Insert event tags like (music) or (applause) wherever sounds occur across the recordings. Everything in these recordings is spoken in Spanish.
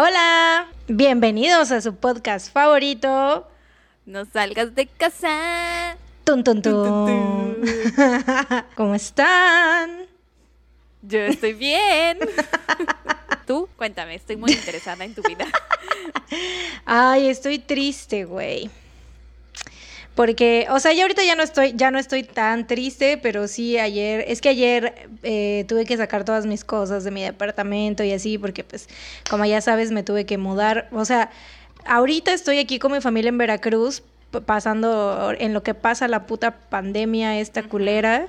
Hola, bienvenidos a su podcast favorito. No salgas de casa. Tun, tun, tun. (laughs) ¿Cómo están? Yo estoy bien. Tú, cuéntame, estoy muy interesada en tu vida. (laughs) Ay, estoy triste, güey. Porque, o sea, ya ahorita ya no estoy, ya no estoy tan triste, pero sí ayer, es que ayer eh, tuve que sacar todas mis cosas de mi departamento y así, porque pues, como ya sabes, me tuve que mudar. O sea, ahorita estoy aquí con mi familia en Veracruz, pasando en lo que pasa la puta pandemia esta culera.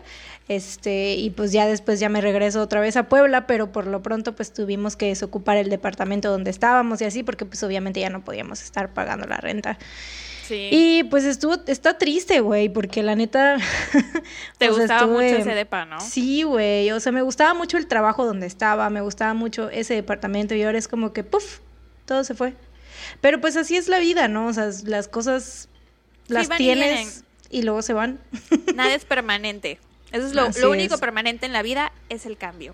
Este, y pues ya después ya me regreso otra vez a Puebla, pero por lo pronto pues tuvimos que desocupar el departamento donde estábamos y así, porque pues obviamente ya no podíamos estar pagando la renta. Y pues estuvo, está triste, güey, porque la neta. (laughs) Te gustaba mucho ese depa, ¿no? Sí, güey. O sea, me gustaba mucho el trabajo donde estaba, me gustaba mucho ese departamento y ahora es como que, puff, todo se fue. Pero pues así es la vida, ¿no? O sea, las cosas las tienes y, luego se van. Nada es permanente. Eso es lo, lo único permanente en la vida es el cambio.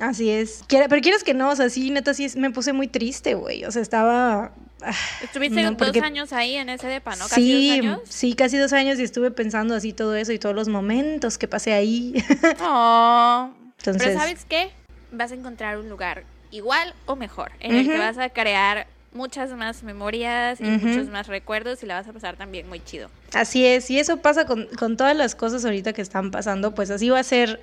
Así es. Pero quieres que no, o sea, sí, neta, sí me puse muy triste, güey. O sea, estaba Ah, Estuviste dos años ahí en ese depa, ¿no? ¿Casi sí, dos años? sí, casi dos años y estuve pensando así todo eso y todos los momentos que pasé ahí. (laughs) Oh. Pero ¿sabes qué? Vas a encontrar un lugar igual o mejor, en el que vas a crear muchas más memorias y muchos más recuerdos y la vas a pasar también muy chido. Así es, y eso pasa con, con todas las cosas ahorita que están pasando, pues así va a ser,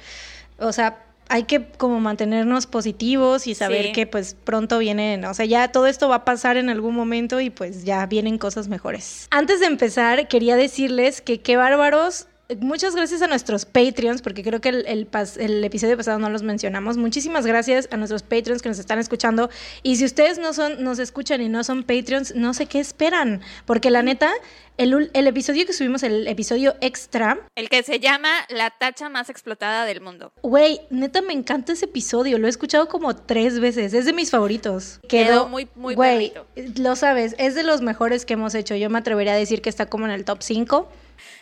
o sea, hay que como mantenernos positivos y saber que pues pronto vienen, o sea, ya todo esto va a pasar en algún momento y pues ya vienen cosas mejores. Antes de empezar, quería decirles que qué bárbaros Muchas gracias a nuestros Patreons, porque creo que el, el, episodio pasado no los mencionamos. Muchísimas gracias a nuestros Patreons que nos están escuchando. Y si ustedes no son, nos escuchan y no son Patreons, no sé qué esperan. Porque la neta, el, el episodio que subimos, el episodio extra. El que se llama La tacha más explotada del mundo. Güey, neta me encanta ese episodio. Lo he escuchado como tres veces. Es de mis favoritos. Quedó, muy, muy Güey, lo sabes, es de los mejores que hemos hecho. Yo me atrevería a decir que está como en el top 5.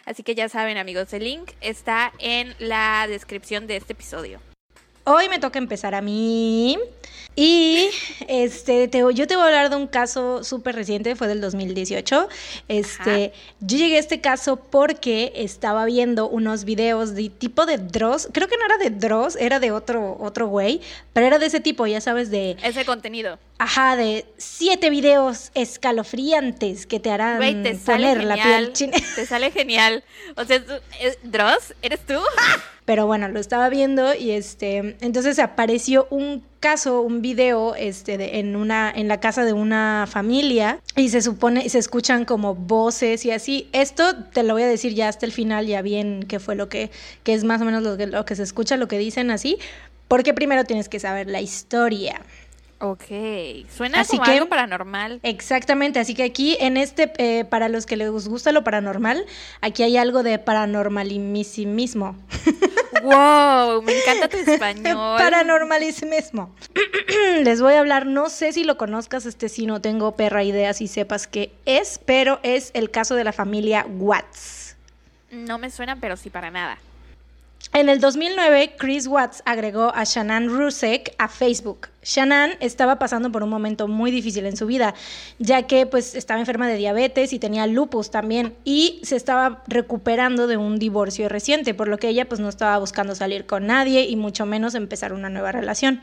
Así que ya saben amigos, el link está en la descripción de este episodio. Hoy me toca empezar a mí. Y este, te, yo te voy a hablar de un caso súper reciente, fue del 2018. Este, yo llegué a este caso porque estaba viendo unos videos de tipo de Dross. Creo que no era de Dross, era de otro, otro güey, pero era de ese tipo, ya sabes, de. Ese contenido. Ajá, de siete videos escalofriantes que te harán poner la piel china. Te sale genial. O sea, eh, Dross, ¿eres tú? Pero bueno, lo estaba viendo y este, entonces apareció un un video este, en, una, en la casa de una familia y se supone, se escuchan como voces y así. Esto te lo voy a decir ya hasta el final, ya bien qué fue lo que, que es más o menos lo que se escucha, lo que dicen así, porque primero tienes que saber la historia. Ok, suena como algo paranormal. Exactamente, así que aquí en este, eh, para los que les gusta lo paranormal, aquí hay algo de paranormalismo. ¡Wow! (laughs) Me encanta tu (laughs) español. Paranormalismo. (clears throat) les voy a hablar, no sé si lo conozcas, este sí no tengo perra idea si sepas qué es, pero es el caso de la familia Watts. No me suena, pero sí para nada. En el 2009, Chris Watts agregó a Shannon Rusek a Facebook. Shannon estaba pasando por un momento muy difícil en su vida, ya que pues estaba enferma de diabetes y tenía lupus también y se estaba recuperando de un divorcio reciente, por lo que ella pues no estaba buscando salir con nadie y mucho menos empezar una nueva relación.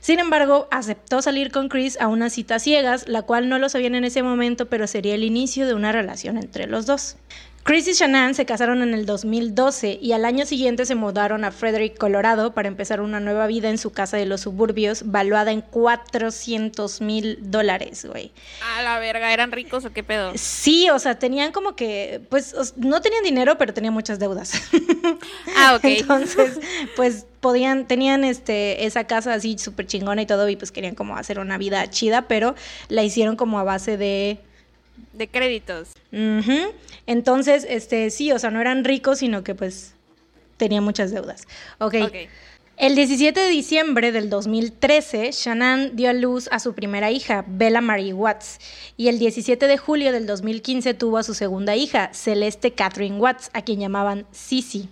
Sin embargo, aceptó salir con Chris a unas citas ciegas, la cual no lo sabían en ese momento, pero sería el inicio de una relación entre los dos. Chris y Shannon se casaron en el 2012 y al año siguiente se mudaron a Frederick, Colorado, para empezar una nueva vida en su casa de los suburbios, valuada en 400 mil dólares, güey. A la verga, ¿eran ricos o qué pedo? Sí, o sea, tenían como que, pues, no tenían dinero, pero tenían muchas deudas. (laughs) Ah, ok. Entonces, pues, podían, tenían este, esa casa así súper chingona y todo, y pues querían como hacer una vida chida, pero la hicieron como a base de de créditos. Entonces, este, sí, o sea, no eran ricos, sino que pues tenían muchas deudas. Ok. El 17 de diciembre del 2013, Shannon dio a luz a su primera hija, Bella Marie Watts, y el 17 de julio del 2015 tuvo a su segunda hija, Celeste Catherine Watts, a quien llamaban Sissy.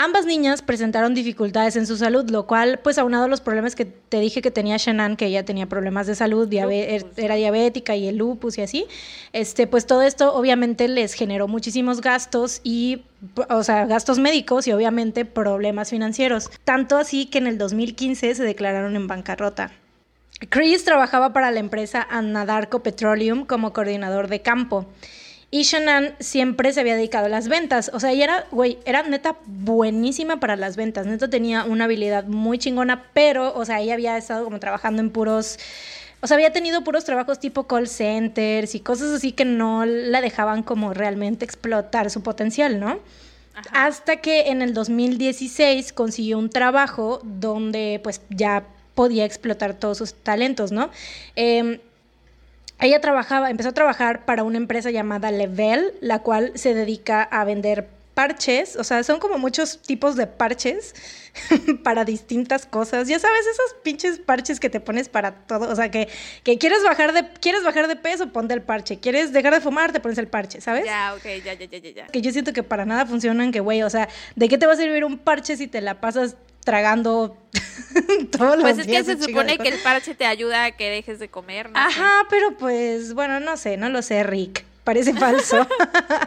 Ambas niñas presentaron dificultades en su salud, lo cual, pues aunado a los problemas que te dije que tenía Shannon, que ella tenía problemas de salud, er, era diabética y el lupus y así, este, pues todo esto obviamente les generó muchísimos gastos y, o sea, gastos médicos y obviamente problemas financieros. Tanto así que en el 2015 se declararon en bancarrota. Chris trabajaba para la empresa Anadarko Petroleum como coordinador de campo. Y Shannon siempre se había dedicado a las ventas. O sea, ella era, güey, era neta buenísima para las ventas. Neta tenía una habilidad muy chingona, pero, o sea, ella había estado como trabajando en puros. O sea, había tenido puros trabajos tipo call centers y cosas así que no la dejaban como realmente explotar su potencial, ¿no? Hasta que en el 2016 consiguió un trabajo donde pues ya podía explotar todos sus talentos, ¿no? Eh, ella trabajaba, empezó a trabajar para una empresa llamada Level, la cual se dedica a vender parches, o sea, son como muchos tipos de parches (laughs) para distintas cosas. Ya sabes, esos pinches parches que te pones para todo, o sea, que, que quieres bajar de quieres bajar de peso, ponte el parche, quieres dejar de fumar, te pones el parche, ¿sabes? Ya, ok, ya, ya, ya, ya. Que yo siento que para nada funcionan, que güey, o sea, ¿de qué te va a servir un parche si te la pasas tragando (laughs) todos los Pues es que se supone que el parche te ayuda a que dejes de comer. ¿no? Ajá, pero pues, bueno, no sé, no lo sé, Rick. Parece falso.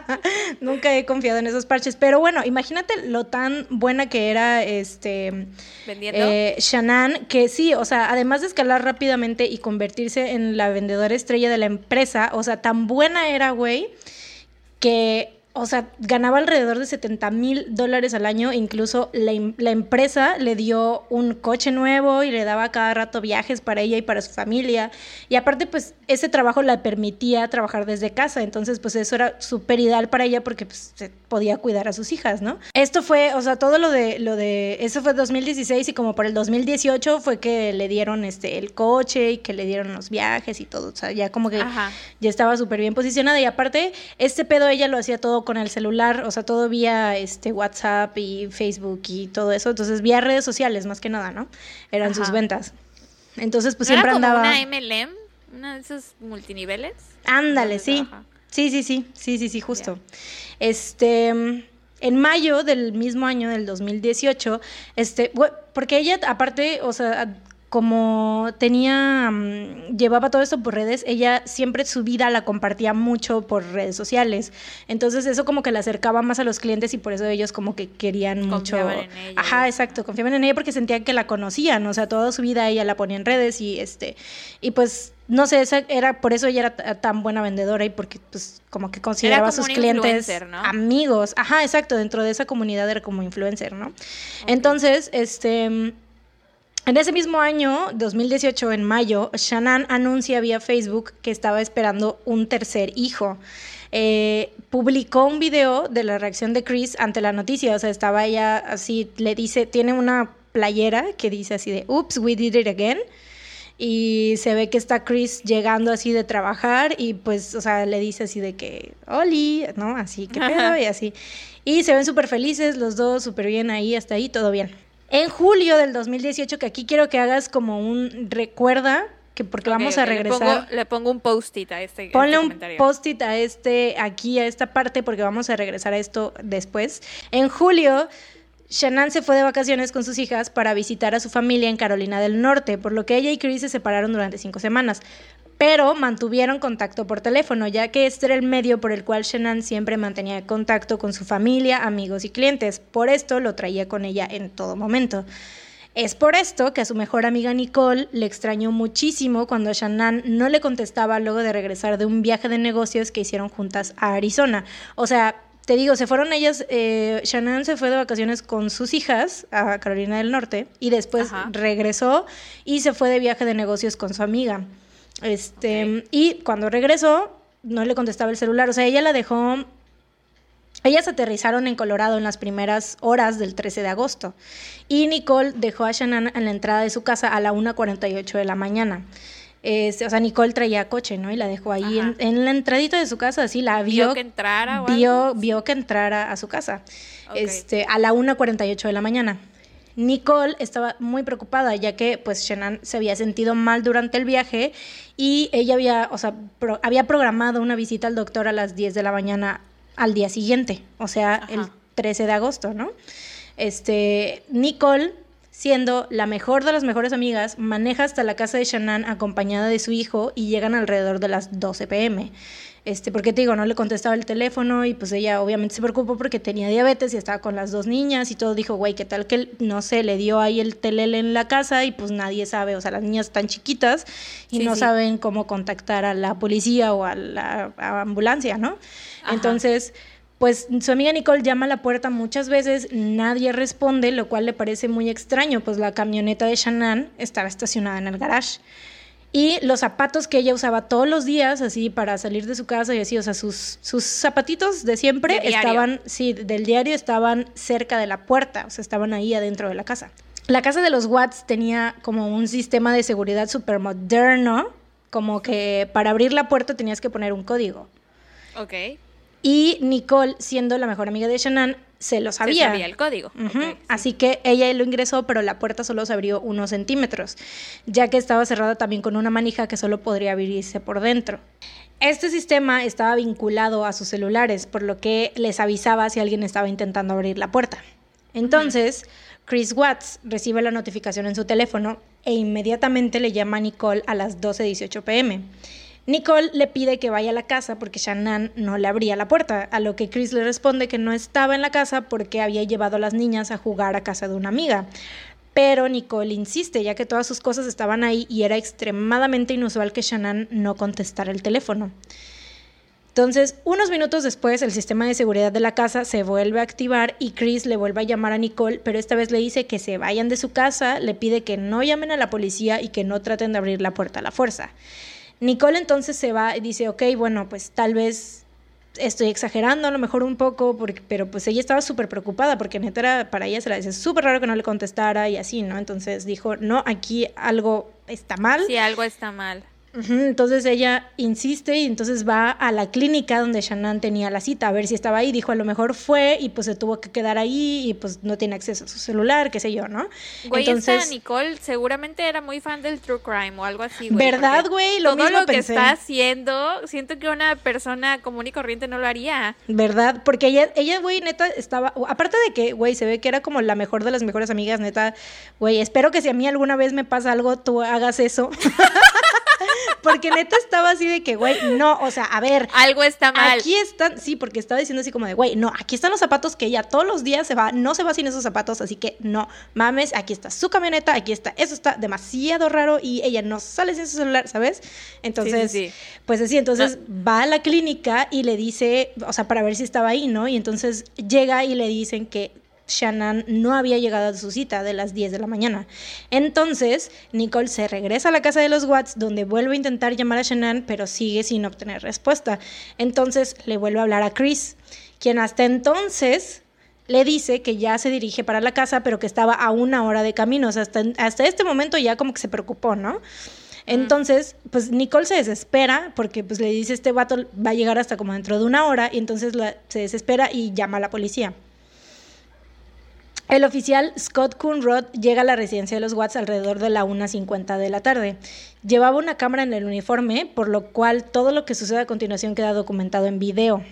(laughs) Nunca he confiado en esos parches. Pero bueno, imagínate lo tan buena que era este eh, Shannon, que sí, o sea, además de escalar rápidamente y convertirse en la vendedora estrella de la empresa, o sea, tan buena era, güey, que o sea, ganaba alrededor de 70 mil dólares al año, incluso la, la, empresa le dio un coche nuevo y le daba cada rato viajes para ella y para su familia. Y aparte, pues ese trabajo la permitía trabajar desde casa, entonces pues eso era súper ideal para ella porque pues se podía cuidar a sus hijas, ¿no? Esto fue, o sea, todo lo de, lo de, eso fue 2016 y como por el 2018 fue que le dieron este, el coche y que le dieron los viajes y todo, o sea, ya como que ya estaba súper bien posicionada. Y aparte, este pedo ella lo hacía todo con el celular, o sea, todo vía este WhatsApp y Facebook y todo eso, entonces vía redes sociales más que nada, ¿no? Eran sus ventas. Entonces, pues siempre era como andaba. una MLM, una de esos multiniveles. Ándale, sí. Sí, sí, sí, sí, sí, sí, justo. Este, en mayo del mismo año, del 2018, este, porque ella, aparte, o sea, como tenía, mm, llevaba todo esto por redes, ella siempre su vida la compartía mucho por redes sociales. Entonces eso como que la acercaba más a los clientes y por eso ellos como que querían mucho... En ella. Ajá, exacto, confiaban en ella porque sentían que la conocían, o sea, toda su vida ella la ponía en redes y este, y pues no sé, esa era por eso ella era tan buena vendedora y porque pues como que consideraba a sus clientes amigos. Ajá, exacto, dentro de esa comunidad era como influencer, ¿no? Entonces, este en ese mismo año, 2018, en mayo, Shannon anuncia vía Facebook que estaba esperando un tercer hijo. Eh, publicó un video de la reacción de Chris ante la noticia, o sea, estaba ella así, le dice, tiene una playera que dice así de, oops, we did it again. Y se ve que está Chris llegando así de trabajar y pues, o sea, le dice así de que, Oli, ¿no? Así, que pedo? Y así. Y se ven súper felices los dos, súper bien ahí, hasta ahí, todo bien. En julio del 2018, que aquí quiero que hagas como un recuerda, que porque vamos a regresar. Le pongo, un post-it a este. este Ponle un post-it a este, aquí, a esta parte, porque vamos a regresar a esto después. En julio. Shannon se fue de vacaciones con sus hijas para visitar a su familia en Carolina del Norte, por lo que ella y Chris se separaron durante cinco semanas pero mantuvieron contacto por teléfono, ya que este era el medio por el cual Shannon siempre mantenía contacto con su familia, amigos y clientes. Por esto lo traía con ella en todo momento. Es por esto que a su mejor amiga Nicole le extrañó muchísimo cuando Shannon no le contestaba luego de regresar de un viaje de negocios que hicieron juntas a Arizona. O sea, te digo, se fueron ellas, eh, Shannon se fue de vacaciones con sus hijas a Carolina del Norte y después regresó y se fue de viaje de negocios con su amiga. Este, y cuando regresó, no le contestaba el celular. O sea, ella la dejó. Ellas aterrizaron en Colorado en las primeras horas del 13 de agosto. Y Nicole dejó a Shannon en la entrada de su casa a la 1.48 de la mañana. Este, o sea, Nicole traía coche, ¿no? Y la dejó ahí en, la entradita de su casa, así la vio. ¿Vio que entrara vio, vio que entrara a su casa. Este, a la 1.48 de la mañana. Nicole estaba muy preocupada ya que pues Shannon se había sentido mal durante el viaje y ella había, o sea, había programado una visita al doctor a las 10 de la mañana al día siguiente, o sea, el 13 de agosto, ¿no? Este, Nicole siendo la mejor de las mejores amigas, maneja hasta la casa de Shannon acompañada de su hijo y llegan alrededor de las 12 pm. Este, porque te digo, no le contestaba el teléfono y pues ella obviamente se preocupó porque tenía diabetes y estaba con las dos niñas y todo dijo, güey, ¿qué tal que, no sé, le dio ahí el telele en la casa y pues nadie sabe, o sea, las niñas están chiquitas y no saben cómo contactar a la policía o a la ambulancia, ¿no? Entonces pues su amiga Nicole llama a la puerta muchas veces, nadie responde, lo cual le parece muy extraño, pues la camioneta de Shannon estaba estacionada en el garage. Y los zapatos que ella usaba todos los días, así para salir de su casa y así, o sea, sus, sus zapatitos de siempre estaban, sí, del diario estaban cerca de la puerta, o sea, estaban ahí adentro de la casa. La casa de los Watts tenía como un sistema de seguridad súper moderno, como que para abrir la puerta tenías que poner un código. Ok. Y Nicole, siendo la mejor amiga de Shannon, se lo sabía. Se sabía el código. Así que ella lo ingresó, pero la puerta solo se abrió unos centímetros, ya que estaba cerrada también con una manija que solo podría abrirse por dentro. Este sistema estaba vinculado a sus celulares, por lo que les avisaba si alguien estaba intentando abrir la puerta. Entonces, Chris Watts recibe la notificación en su teléfono e inmediatamente le llama a Nicole a las 12.18 pm. Nicole le pide que vaya a la casa porque Shannon no le abría la puerta, a lo que Chris le responde que no estaba en la casa porque había llevado a las niñas a jugar a casa de una amiga. Pero Nicole insiste, ya que todas sus cosas estaban ahí y era extremadamente inusual que Shannon no contestara el teléfono. Entonces, unos minutos después, el sistema de seguridad de la casa se vuelve a activar y Chris le vuelve a llamar a Nicole, pero esta vez le dice que se vayan de su casa, le pide que no llamen a la policía y que no traten de abrir la puerta a la fuerza. Nicole entonces se va y dice, ok, bueno, pues tal vez estoy exagerando a lo mejor un poco, porque, pero pues ella estaba súper preocupada porque neta era, para ella se la dice súper raro que no le contestara y así, ¿no? Entonces dijo, no, aquí algo está mal. Sí, algo está mal. Entonces ella insiste y entonces va a la clínica donde Shannon tenía la cita a ver si estaba ahí. Dijo, a lo mejor fue y pues se tuvo que quedar ahí y pues no tiene acceso a su celular, qué sé yo, ¿no? Güey, entonces Nicole seguramente era muy fan del true crime o algo así, güey. ¿Verdad, güey? Lo todo lo que está haciendo, siento que una persona común y corriente no lo haría. ¿Verdad? Porque ella, ella, güey, neta, estaba, aparte de que, güey, se ve que era como la mejor de las mejores amigas, neta, güey, espero que si a mí alguna vez me pasa algo, tú hagas eso. (laughs) Porque neta estaba así de que, güey, no, o sea, a ver. Algo está mal. Aquí están, sí, porque estaba diciendo así como de, güey, no, aquí están los zapatos que ella todos los días se va, no se va sin esos zapatos, así que no mames, aquí está su camioneta, aquí está, eso está demasiado raro y ella no sale sin su celular, ¿sabes? Entonces, pues así, entonces va a la clínica y le dice, o sea, para ver si estaba ahí, ¿no? Y entonces llega y le dicen que Shannon no había llegado a su cita de las 10 de la mañana. Entonces, Nicole se regresa a la casa de los Watts, donde vuelve a intentar llamar a Shannon, pero sigue sin obtener respuesta. Entonces, le vuelve a hablar a Chris, quien hasta entonces le dice que ya se dirige para la casa, pero que estaba a una hora de camino. O sea, hasta, hasta este momento ya como que se preocupó, ¿no? Entonces, pues Nicole se desespera porque pues le dice este vato va a llegar hasta como dentro de una hora y entonces se desespera y llama a la policía. El oficial Scott Coonrod llega a la residencia de los Watts alrededor de la 1.50 de la tarde. Llevaba una cámara en el uniforme, por lo cual todo lo que sucede a continuación queda documentado en video.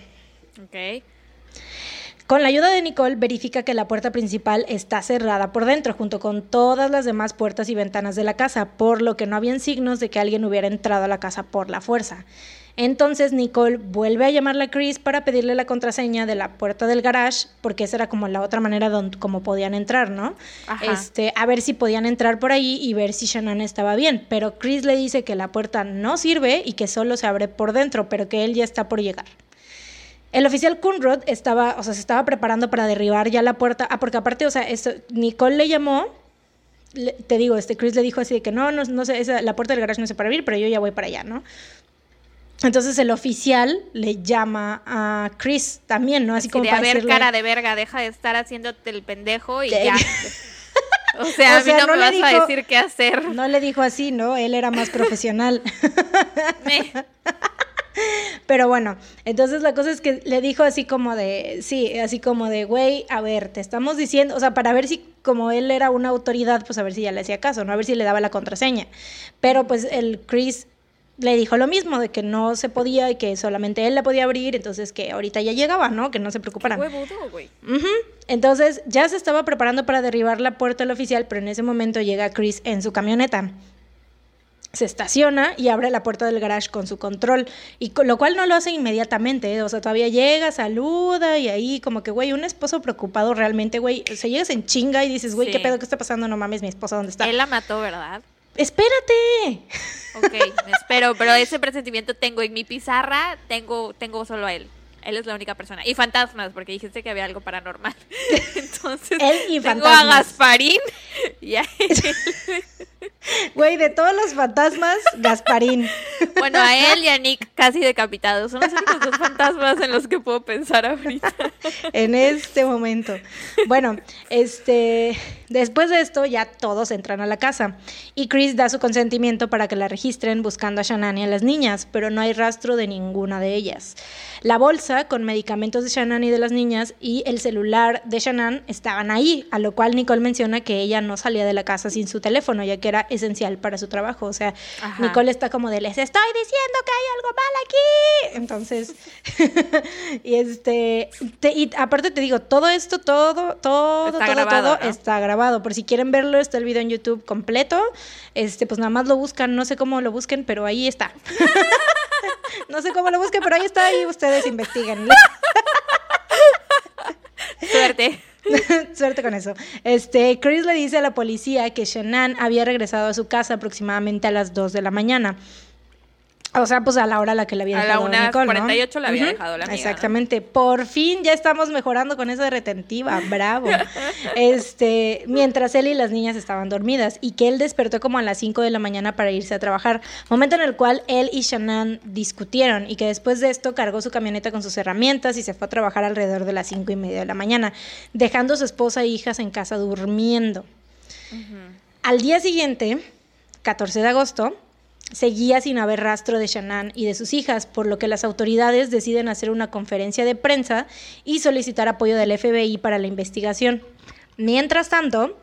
Con la ayuda de Nicole, verifica que la puerta principal está cerrada por dentro, junto con todas las demás puertas y ventanas de la casa, por lo que no habían signos de que alguien hubiera entrado a la casa por la fuerza. Entonces Nicole vuelve a llamarle a Chris para pedirle la contraseña de la puerta del garage, porque esa era como la otra manera donde como podían entrar, ¿no? Este, a ver si podían entrar por ahí y ver si Shannon estaba bien. Pero Chris le dice que la puerta no sirve y que solo se abre por dentro, pero que él ya está por llegar. El oficial Kunrod estaba, o sea, se estaba preparando para derribar ya la puerta. Ah, porque aparte, o sea, Nicole le llamó te digo, este Chris le dijo así de que no, no, no sé, la puerta del garage no se para abrir, pero yo ya voy para allá, ¿no? Entonces el oficial le llama a Chris también, ¿no? Así, como para ver, cara de verga, deja de estar haciéndote el pendejo y ya. (laughs) o sea, a mí no, me vas a decir qué hacer. No le dijo así, ¿no? Él era más profesional. (laughs) (laughs) Pero bueno, entonces la cosa es que le dijo así como de, sí, así como de, güey, a ver, te estamos diciendo, o sea, para ver si como él era una autoridad, pues a ver si ya le hacía caso, ¿no? A ver si le daba la contraseña. Pero pues el Chris le dijo lo mismo, de que no se podía y que solamente él la podía abrir, entonces que ahorita ya llegaba, ¿no? Que no se preocuparan. güey. Entonces ya se estaba preparando para derribar la puerta del oficial, pero en ese momento llega Chris en su camioneta. Se estaciona y abre la puerta del garage con su control, y lo cual no lo hace inmediatamente, ¿eh? o sea, todavía llega, saluda y ahí como que, güey, un esposo preocupado realmente, güey, o sea, llegas en chinga y dices, güey, ¿qué pedo que está pasando? No mames, mi esposa, ¿dónde está? Él la mató, ¿verdad? Espérate. Ok, me espero, pero ese presentimiento tengo en mi pizarra, tengo, tengo solo a él. Él es la única persona. Y fantasmas, porque dijiste que había algo paranormal. (laughs) Entonces, él y tengo a Gasparín y a él. (laughs) Güey, de todos los fantasmas, Gasparín. Bueno, a él y a Nick casi decapitados. Son los únicos dos fantasmas en los que puedo pensar ahorita. En este momento. Bueno, este. Después de esto, ya todos entran a la casa. Y Chris da su consentimiento para que la registren buscando a Shannon y a las niñas, pero no hay rastro de ninguna de ellas. La bolsa con medicamentos de Shannon y de las niñas y el celular de Shannon estaban ahí, a lo cual Nicole menciona que ella no salía de la casa sin su teléfono, ya que era esencial para su trabajo. O sea, Nicole está como de, les estoy diciendo que hay algo mal aquí. Entonces, (laughs) y este, y aparte te digo, todo esto, todo, todo, todo, todo está grabado. Por si quieren verlo, está el video en YouTube completo. Este, pues nada más lo buscan, no sé cómo lo busquen, pero ahí está. (laughs) no sé cómo lo busquen, pero ahí está y ustedes investiguen. (laughs) Suerte. (laughs) Suerte con eso. Este, Chris le dice a la policía que Shannon había regresado a su casa aproximadamente a las 2 de la mañana. O sea, pues a la hora a la que le había dejado a la 1.48 la había dejado la amiga, Exactamente. Por fin ya estamos mejorando con esa retentiva. Bravo. (laughs) este, mientras él y las niñas estaban dormidas y que él despertó como a las 5 de la mañana para irse a trabajar. Momento en el cual él y Shannon discutieron y que después de esto cargó su camioneta con sus herramientas y se fue a trabajar alrededor de las 5 y media de la mañana, dejando a su esposa e hijas en casa durmiendo. Al día siguiente, 14 de agosto, seguía sin haber rastro de Shannon y de sus hijas, por lo que las autoridades deciden hacer una conferencia de prensa y solicitar apoyo del FBI para la investigación. Mientras tanto,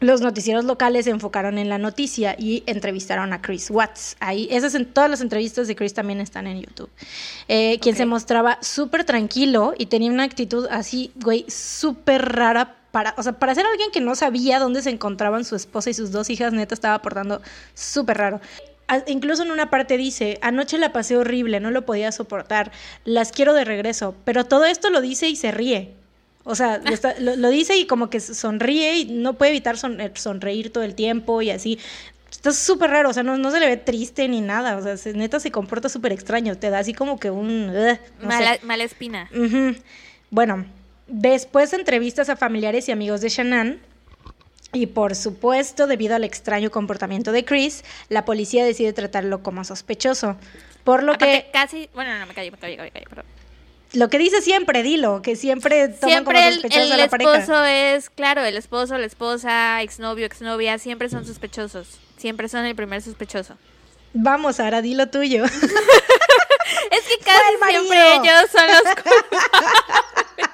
los noticieros locales se enfocaron en la noticia y entrevistaron a Chris Watts. Ahí, esas en todas las entrevistas de Chris también están en YouTube. Eh, quien se mostraba súper tranquilo y tenía una actitud así, güey, súper rara para, o sea, para ser alguien que no sabía dónde se encontraban su esposa y sus dos hijas, neta estaba portando súper raro. incluso en una parte dice, anoche la pasé horrible, no lo podía soportar, las quiero de regreso, pero todo esto lo dice y se ríe. O sea, lo, dice y como que sonríe y no puede evitar eh, sonreír todo el tiempo y así. Está súper raro, o sea, no, se le ve triste ni nada, o sea, neta se comporta súper extraño, te da así como que un... mala, espina. Bueno, Después entrevistas a familiares y amigos de Shannon. Y por supuesto, debido al extraño comportamiento de Chris, la policía decide tratarlo como sospechoso. Por lo que. Casi. Bueno, no, me callo, me callo, me callo, perdón. Lo que dice siempre, dilo, que siempre toman siempre como sospechoso el, el esposo es, claro, el esposo, la esposa, exnovio, exnovia, siempre son sospechosos. Siempre son el primer sospechoso. Vamos, ahora dilo tuyo. (laughs) es que casi siempre ellos son los (laughs) (laughs)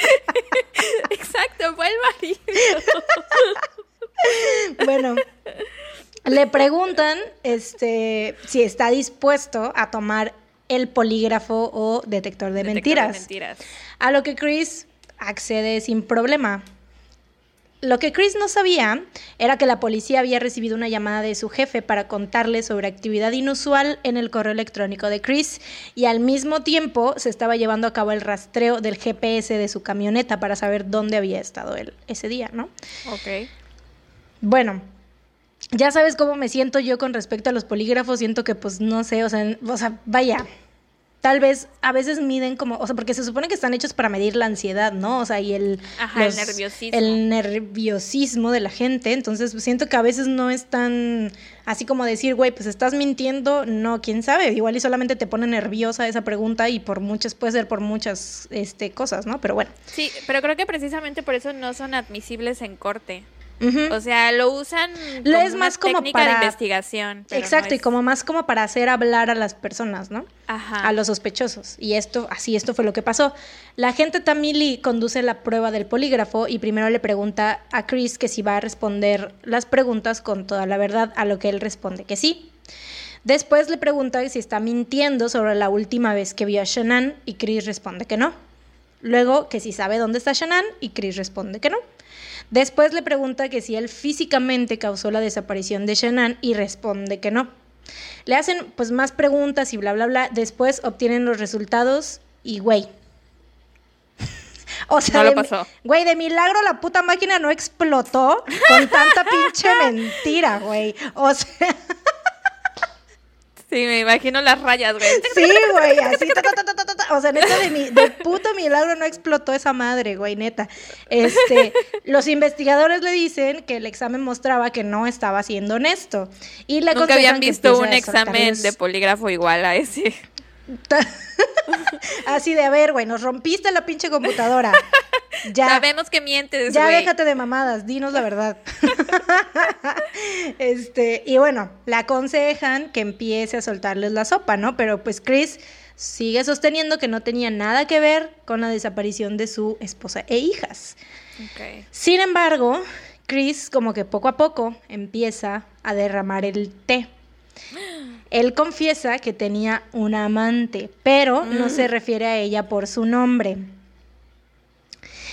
(laughs) Exacto, fue el marido. bueno, le preguntan este, si está dispuesto a tomar el polígrafo o detector de, mentiras. de mentiras. A lo que Chris accede sin problema. Lo que Chris no sabía era que la policía había recibido una llamada de su jefe para contarle sobre actividad inusual en el correo electrónico de Chris y al mismo tiempo se estaba llevando a cabo el rastreo del GPS de su camioneta para saber dónde había estado él ese día, ¿no? Ok. Bueno, ya sabes cómo me siento yo con respecto a los polígrafos, siento que pues no sé, o sea, o sea vaya, tal vez a veces miden como, o sea, porque se supone que están hechos para medir la ansiedad, ¿no? O sea, y el, el nerviosismo. El nerviosismo de la gente. Entonces, siento que a veces no es tan así como decir, güey, pues estás mintiendo, no, quién sabe, igual y solamente te pone nerviosa esa pregunta y por muchas, puede ser por muchas este, cosas, ¿no? Pero bueno. Sí, pero creo que precisamente por eso no son admisibles en corte. O sea, lo usan como es más como técnica para de investigación. Exacto, y como más como para hacer hablar a las personas, ¿no? Ajá. A los sospechosos. Y esto, así, esto fue lo que pasó. La agente Tamili conduce la prueba del polígrafo y primero le pregunta a Chris que si va a responder las preguntas con toda la verdad, a lo que él responde que sí. Después le pregunta si está mintiendo sobre la última vez que vio a Shannon y Chris responde que no. Luego que si sabe dónde está Shannon y Chris responde que no. Después le pregunta que si él físicamente causó la desaparición de Shannon y responde que no. Le hacen pues más preguntas y bla bla bla. Después obtienen los resultados y güey. (laughs) o sea, no lo pasó. güey, de milagro la puta máquina no explotó con tanta (laughs) pinche mentira, güey. O sea, (laughs) Sí, me imagino las rayas, güey. Sí, güey, así. o sea, neta, de, mi, de puto milagro no explotó esa madre, güey, neta. Este, los investigadores le dicen que el examen mostraba que no estaba siendo honesto. Y le Nunca habían visto un examen de polígrafo igual a ese. (laughs) Así de, a ver, güey, nos rompiste la pinche computadora. (laughs) Ya. Sabemos que mientes, Ya déjate de mamadas, dinos la verdad. (laughs) este, y bueno, le aconsejan que empiece a soltarles la sopa, ¿no? Pero pues Chris sigue sosteniendo que no tenía nada que ver con la desaparición de su esposa e hijas. Sin embargo, Chris como que poco a poco empieza a derramar el té. Él confiesa que tenía una amante, pero no se mm. refiere a ella por su nombre.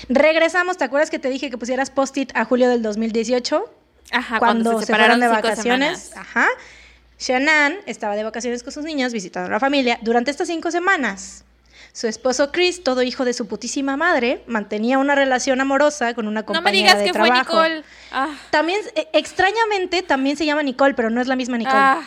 Regresamos, ¿te acuerdas que te dije que pusieras post-it a julio del 2018? Ajá, cuando, se, fueron de vacaciones. Ajá. Shannon estaba de vacaciones con sus niños, visitando a la familia durante estas cinco semanas. Su esposo Chris, todo hijo de su putísima madre, mantenía una relación amorosa con una compañera no me digas que Fue Nicole. Ah. También, eh, extrañamente, también se llama Nicole, pero no es la misma Nicole. Ah.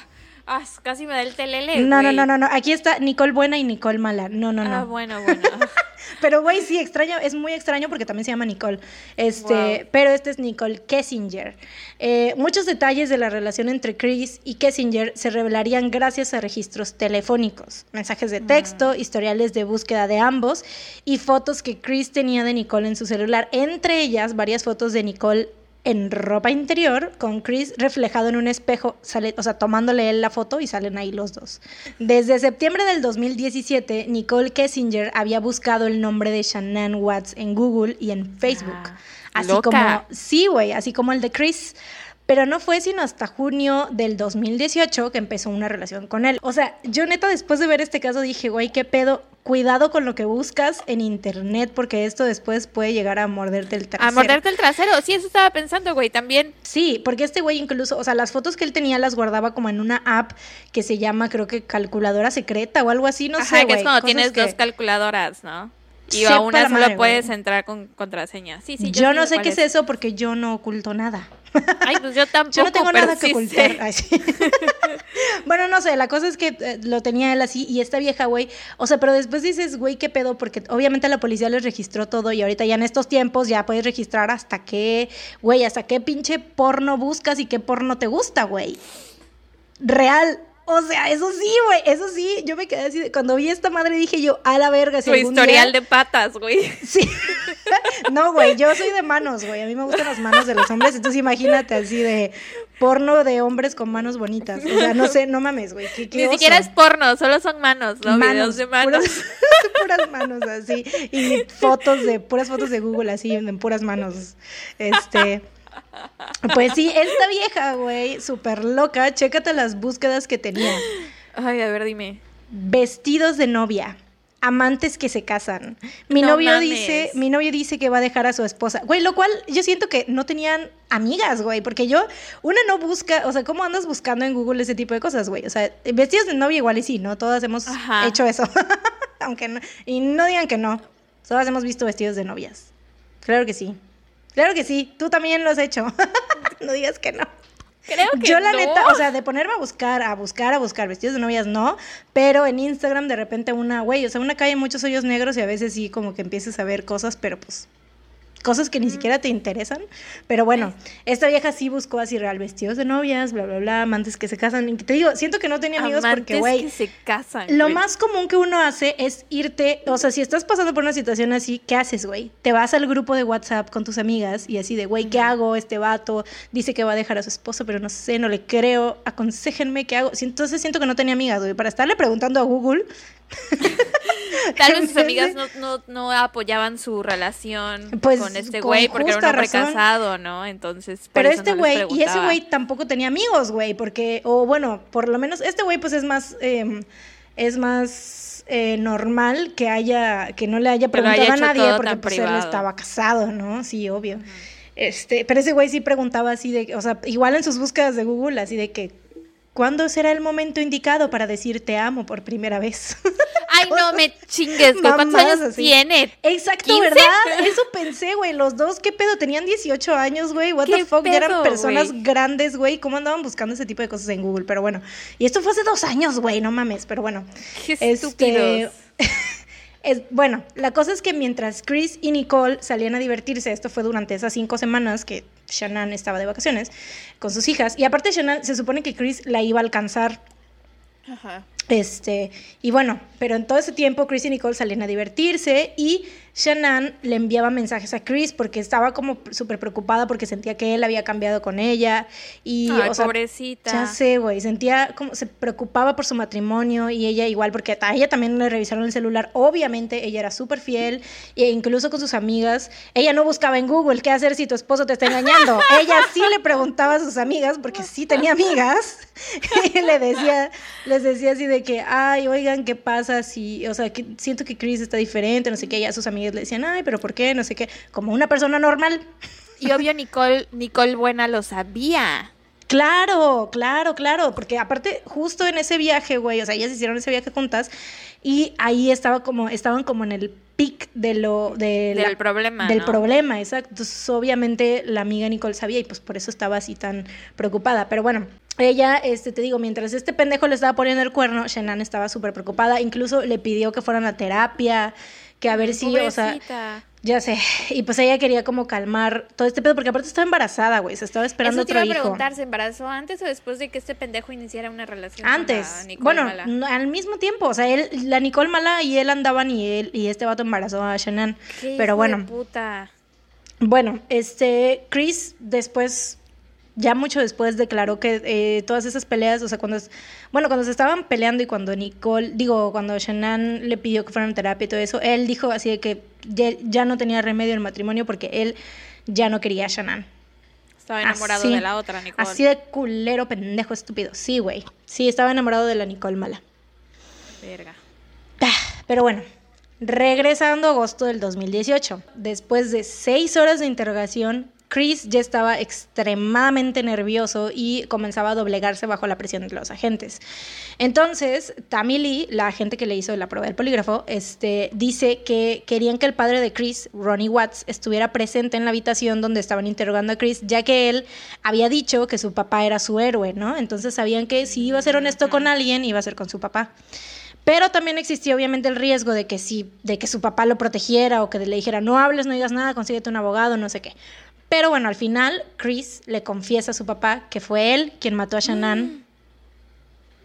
Ah, casi me da el telele. No, no, no, no, no. Aquí está Nicole buena y Nicole mala. No, no, no. Ah, bueno, bueno. (laughs) pero güey, sí, extraño, es muy extraño porque también se llama Nicole. Este, pero este es Nicole Kessinger. Eh, muchos detalles de la relación entre Chris y Kessinger se revelarían gracias a registros telefónicos, mensajes de texto, mm. historiales de búsqueda de ambos y fotos que Chris tenía de Nicole en su celular. Entre ellas, varias fotos de Nicole en ropa interior con Chris reflejado en un espejo, sale, o sea, tomándole él la foto y salen ahí los dos. Desde septiembre del 2017, Nicole Kessinger había buscado el nombre de Shannon Watts en Google y en Facebook. Ah, así como, sí, güey, así como el de Chris. Pero no fue sino hasta junio del 2018 que empezó una relación con él. O sea, yo neta después de ver este caso dije, güey, qué pedo, cuidado con lo que buscas en internet porque esto después puede llegar a morderte el trasero. A morderte el trasero, sí, eso estaba pensando, güey, también. Sí, porque este güey incluso, o sea, las fotos que él tenía las guardaba como en una app que se llama, creo que calculadora secreta o algo así, no sé. que es cuando tienes dos calculadoras, ¿no? Y a una solo puedes entrar con contraseña. Sí, sí. Yo, no sé qué es. eso porque yo no oculto nada. Ay, pues yo tampoco. Yo no tengo nada que ocultar. (laughs) bueno, no sé, la cosa es que eh, lo tenía él así y esta vieja, güey. O sea, pero después dices, güey, qué pedo, porque obviamente la policía les registró todo y ahorita ya en estos tiempos ya puedes registrar hasta qué, güey, hasta qué pinche porno buscas y qué porno te gusta, güey. Real, o sea, eso sí, güey, eso sí. Yo me quedé así. Cuando vi esta madre dije yo, a la verga. Si historial de patas, güey. (laughs) Sí. (laughs) no, güey, yo soy de manos, güey. A mí me gustan las manos de los hombres. Entonces imagínate así de porno de hombres con manos bonitas. O sea, no sé, no mames, güey. Ni siquiera es porno, solo son manos, ¿no? Manos, de manos. (laughs) Puras, manos así. Y fotos de, puras fotos de Google así, en puras manos. Este. Pues sí, esta vieja, güey, súper loca, chécate las búsquedas que tenía. Ay, a ver, dime. Vestidos de novia. Amantes que se casan. Mi novio dice, mi novio dice que va a dejar a su esposa. Güey, lo cual yo siento que no tenían amigas, güey, porque yo, una no busca, o sea, ¿cómo andas buscando en Google ese tipo de cosas, güey? O sea, vestidos de novia igual y sí, ¿no? Todas hemos hecho eso. (laughs) Aunque no, y no digan que no. Todas hemos visto vestidos de novias. Claro que sí. Claro que sí, tú también lo has hecho. (laughs) no digas que no. Creo que Yo la neta, o sea, de ponerme a buscar, a buscar, a buscar vestidos de novias, no, pero en Instagram de repente una, güey, o sea, una calle muchos hoyos negros y a veces sí como que empiezas a ver cosas, pero pues cosas que ni siquiera te interesan. Pero bueno, esta vieja sí buscó así real vestidos de novias, bla, bla, bla, amantes que se casan. Y te digo, siento que no tenía amigos porque, güey. que se casan. Lo más común que uno hace es irte, o sea, si estás pasando por una situación así, ¿qué haces, güey? Te vas al grupo de WhatsApp con tus amigas y así de, güey, ¿qué hago? Este vato dice que va a dejar a su esposo, pero no sé, no le creo. Aconsejenme qué hago. Entonces siento que no tenía amigas, güey, para estarle preguntando a Google (laughs) (laughs) Tal vez sus amigas no, no, apoyaban su relación pues, con este güey porque era un hombre casado, ¿no? Entonces. Pero este güey, y ese güey tampoco tenía amigos, güey, porque, o bueno, por lo menos este güey, pues es más. Em, es más eh, normal que haya que no le haya preguntado a nadie porque pues él estaba casado, ¿no? Sí, obvio. Este, pero ese güey sí preguntaba así de, o sea, igual en sus búsquedas de Google, así de que ¿Cuándo será el momento indicado para decir te amo por primera vez? (laughs) Ay, no me chingues, ¿cuántos años tiene? Exacto, ¿verdad? Eso pensé, güey. Los dos, ¿qué pedo? Tenían 18 años, güey. What the fuck, ya eran personas grandes, güey. ¿Cómo andaban buscando ese tipo de cosas en Google? Pero bueno. Y esto fue hace dos años, güey, no mames. Pero bueno. Qué este... (laughs) Es, bueno, la cosa es que mientras Chris y Nicole salían a divertirse, esto fue durante esas cinco semanas que Shannon estaba de vacaciones con sus hijas, y aparte Shannon se supone que Chris la iba a alcanzar. Ajá. Este, y bueno, pero en todo ese tiempo Chris y Nicole salían a divertirse y Shannon le enviaba mensajes a Chris porque estaba como súper preocupada porque sentía que él había cambiado con ella y Ay, pobrecita. Ya sé, güey, sentía como se preocupaba por su matrimonio y ella igual porque a ella también le revisaron el celular. Obviamente ella era súper fiel e incluso con sus amigas, ella no buscaba en Google qué hacer si tu esposo te está engañando. (laughs) ella sí le preguntaba a sus amigas porque sí tenía amigas (laughs) y le decía les decía así de que, "Ay, oigan, ¿qué pasa si, o sea, que siento que Chris está diferente, no sé qué", y a sus amigas le decían, ay, pero ¿por qué? No sé qué, como una persona normal. Y obvio Nicole, Nicole Buena lo sabía. Claro, claro, claro, porque aparte justo en ese viaje, güey, o sea, ellas hicieron ese viaje juntas y ahí estaba como, estaban como en el pic de lo, de del problema. Del problema, exacto. Entonces, obviamente la amiga Nicole sabía y pues por eso estaba así tan preocupada. Pero bueno, ella, este, te digo, mientras este pendejo le estaba poniendo el cuerno, Shenan estaba súper preocupada, incluso le pidió que fueran a terapia, que a ver si, o sea, ya sé, (laughs) y pues ella quería como calmar todo este pedo, porque aparte estaba embarazada, güey, se estaba esperando Eso te otro iba a preguntar, ¿se embarazó antes o después de que este pendejo iniciara una relación Antes, con la Nicole bueno, al mismo tiempo, o sea, él, la Nicole Mala y él andaban y él, y este vato embarazó a Shannon, pero bueno. puta. Bueno, este, Chris después ya mucho después declaró que eh, todas esas peleas, o sea, cuando, bueno, cuando se estaban peleando y cuando Nicole, digo, cuando Shannon le pidió que fueran a terapia y todo eso, él dijo así de que ya, no tenía remedio el matrimonio porque él ya no quería a Shannon. Estaba enamorado de la otra, Nicole. Así de culero, pendejo, estúpido. Sí, güey. Sí, estaba enamorado de la Nicole mala. Verga. Ah, pero bueno, regresando a agosto del 2018, después de seis horas de interrogación, Chris ya estaba extremadamente nervioso y comenzaba a doblegarse bajo la presión de los agentes. Entonces, Tammy Lee, la agente que le hizo la prueba del polígrafo, este, dice que querían que el padre de Chris, Ronnie Watts, estuviera presente en la habitación donde estaban interrogando a Chris, ya que él había dicho que su papá era su héroe, ¿no? Entonces sabían que si iba a ser honesto con alguien, iba a ser con su papá. Pero también existía obviamente el riesgo de que de que su papá lo protegiera o que le dijera no hables, no digas nada, consíguete un abogado, no sé qué. Pero bueno, al final Chris le confiesa a su papá que fue él quien mató a Shannon. (gasps)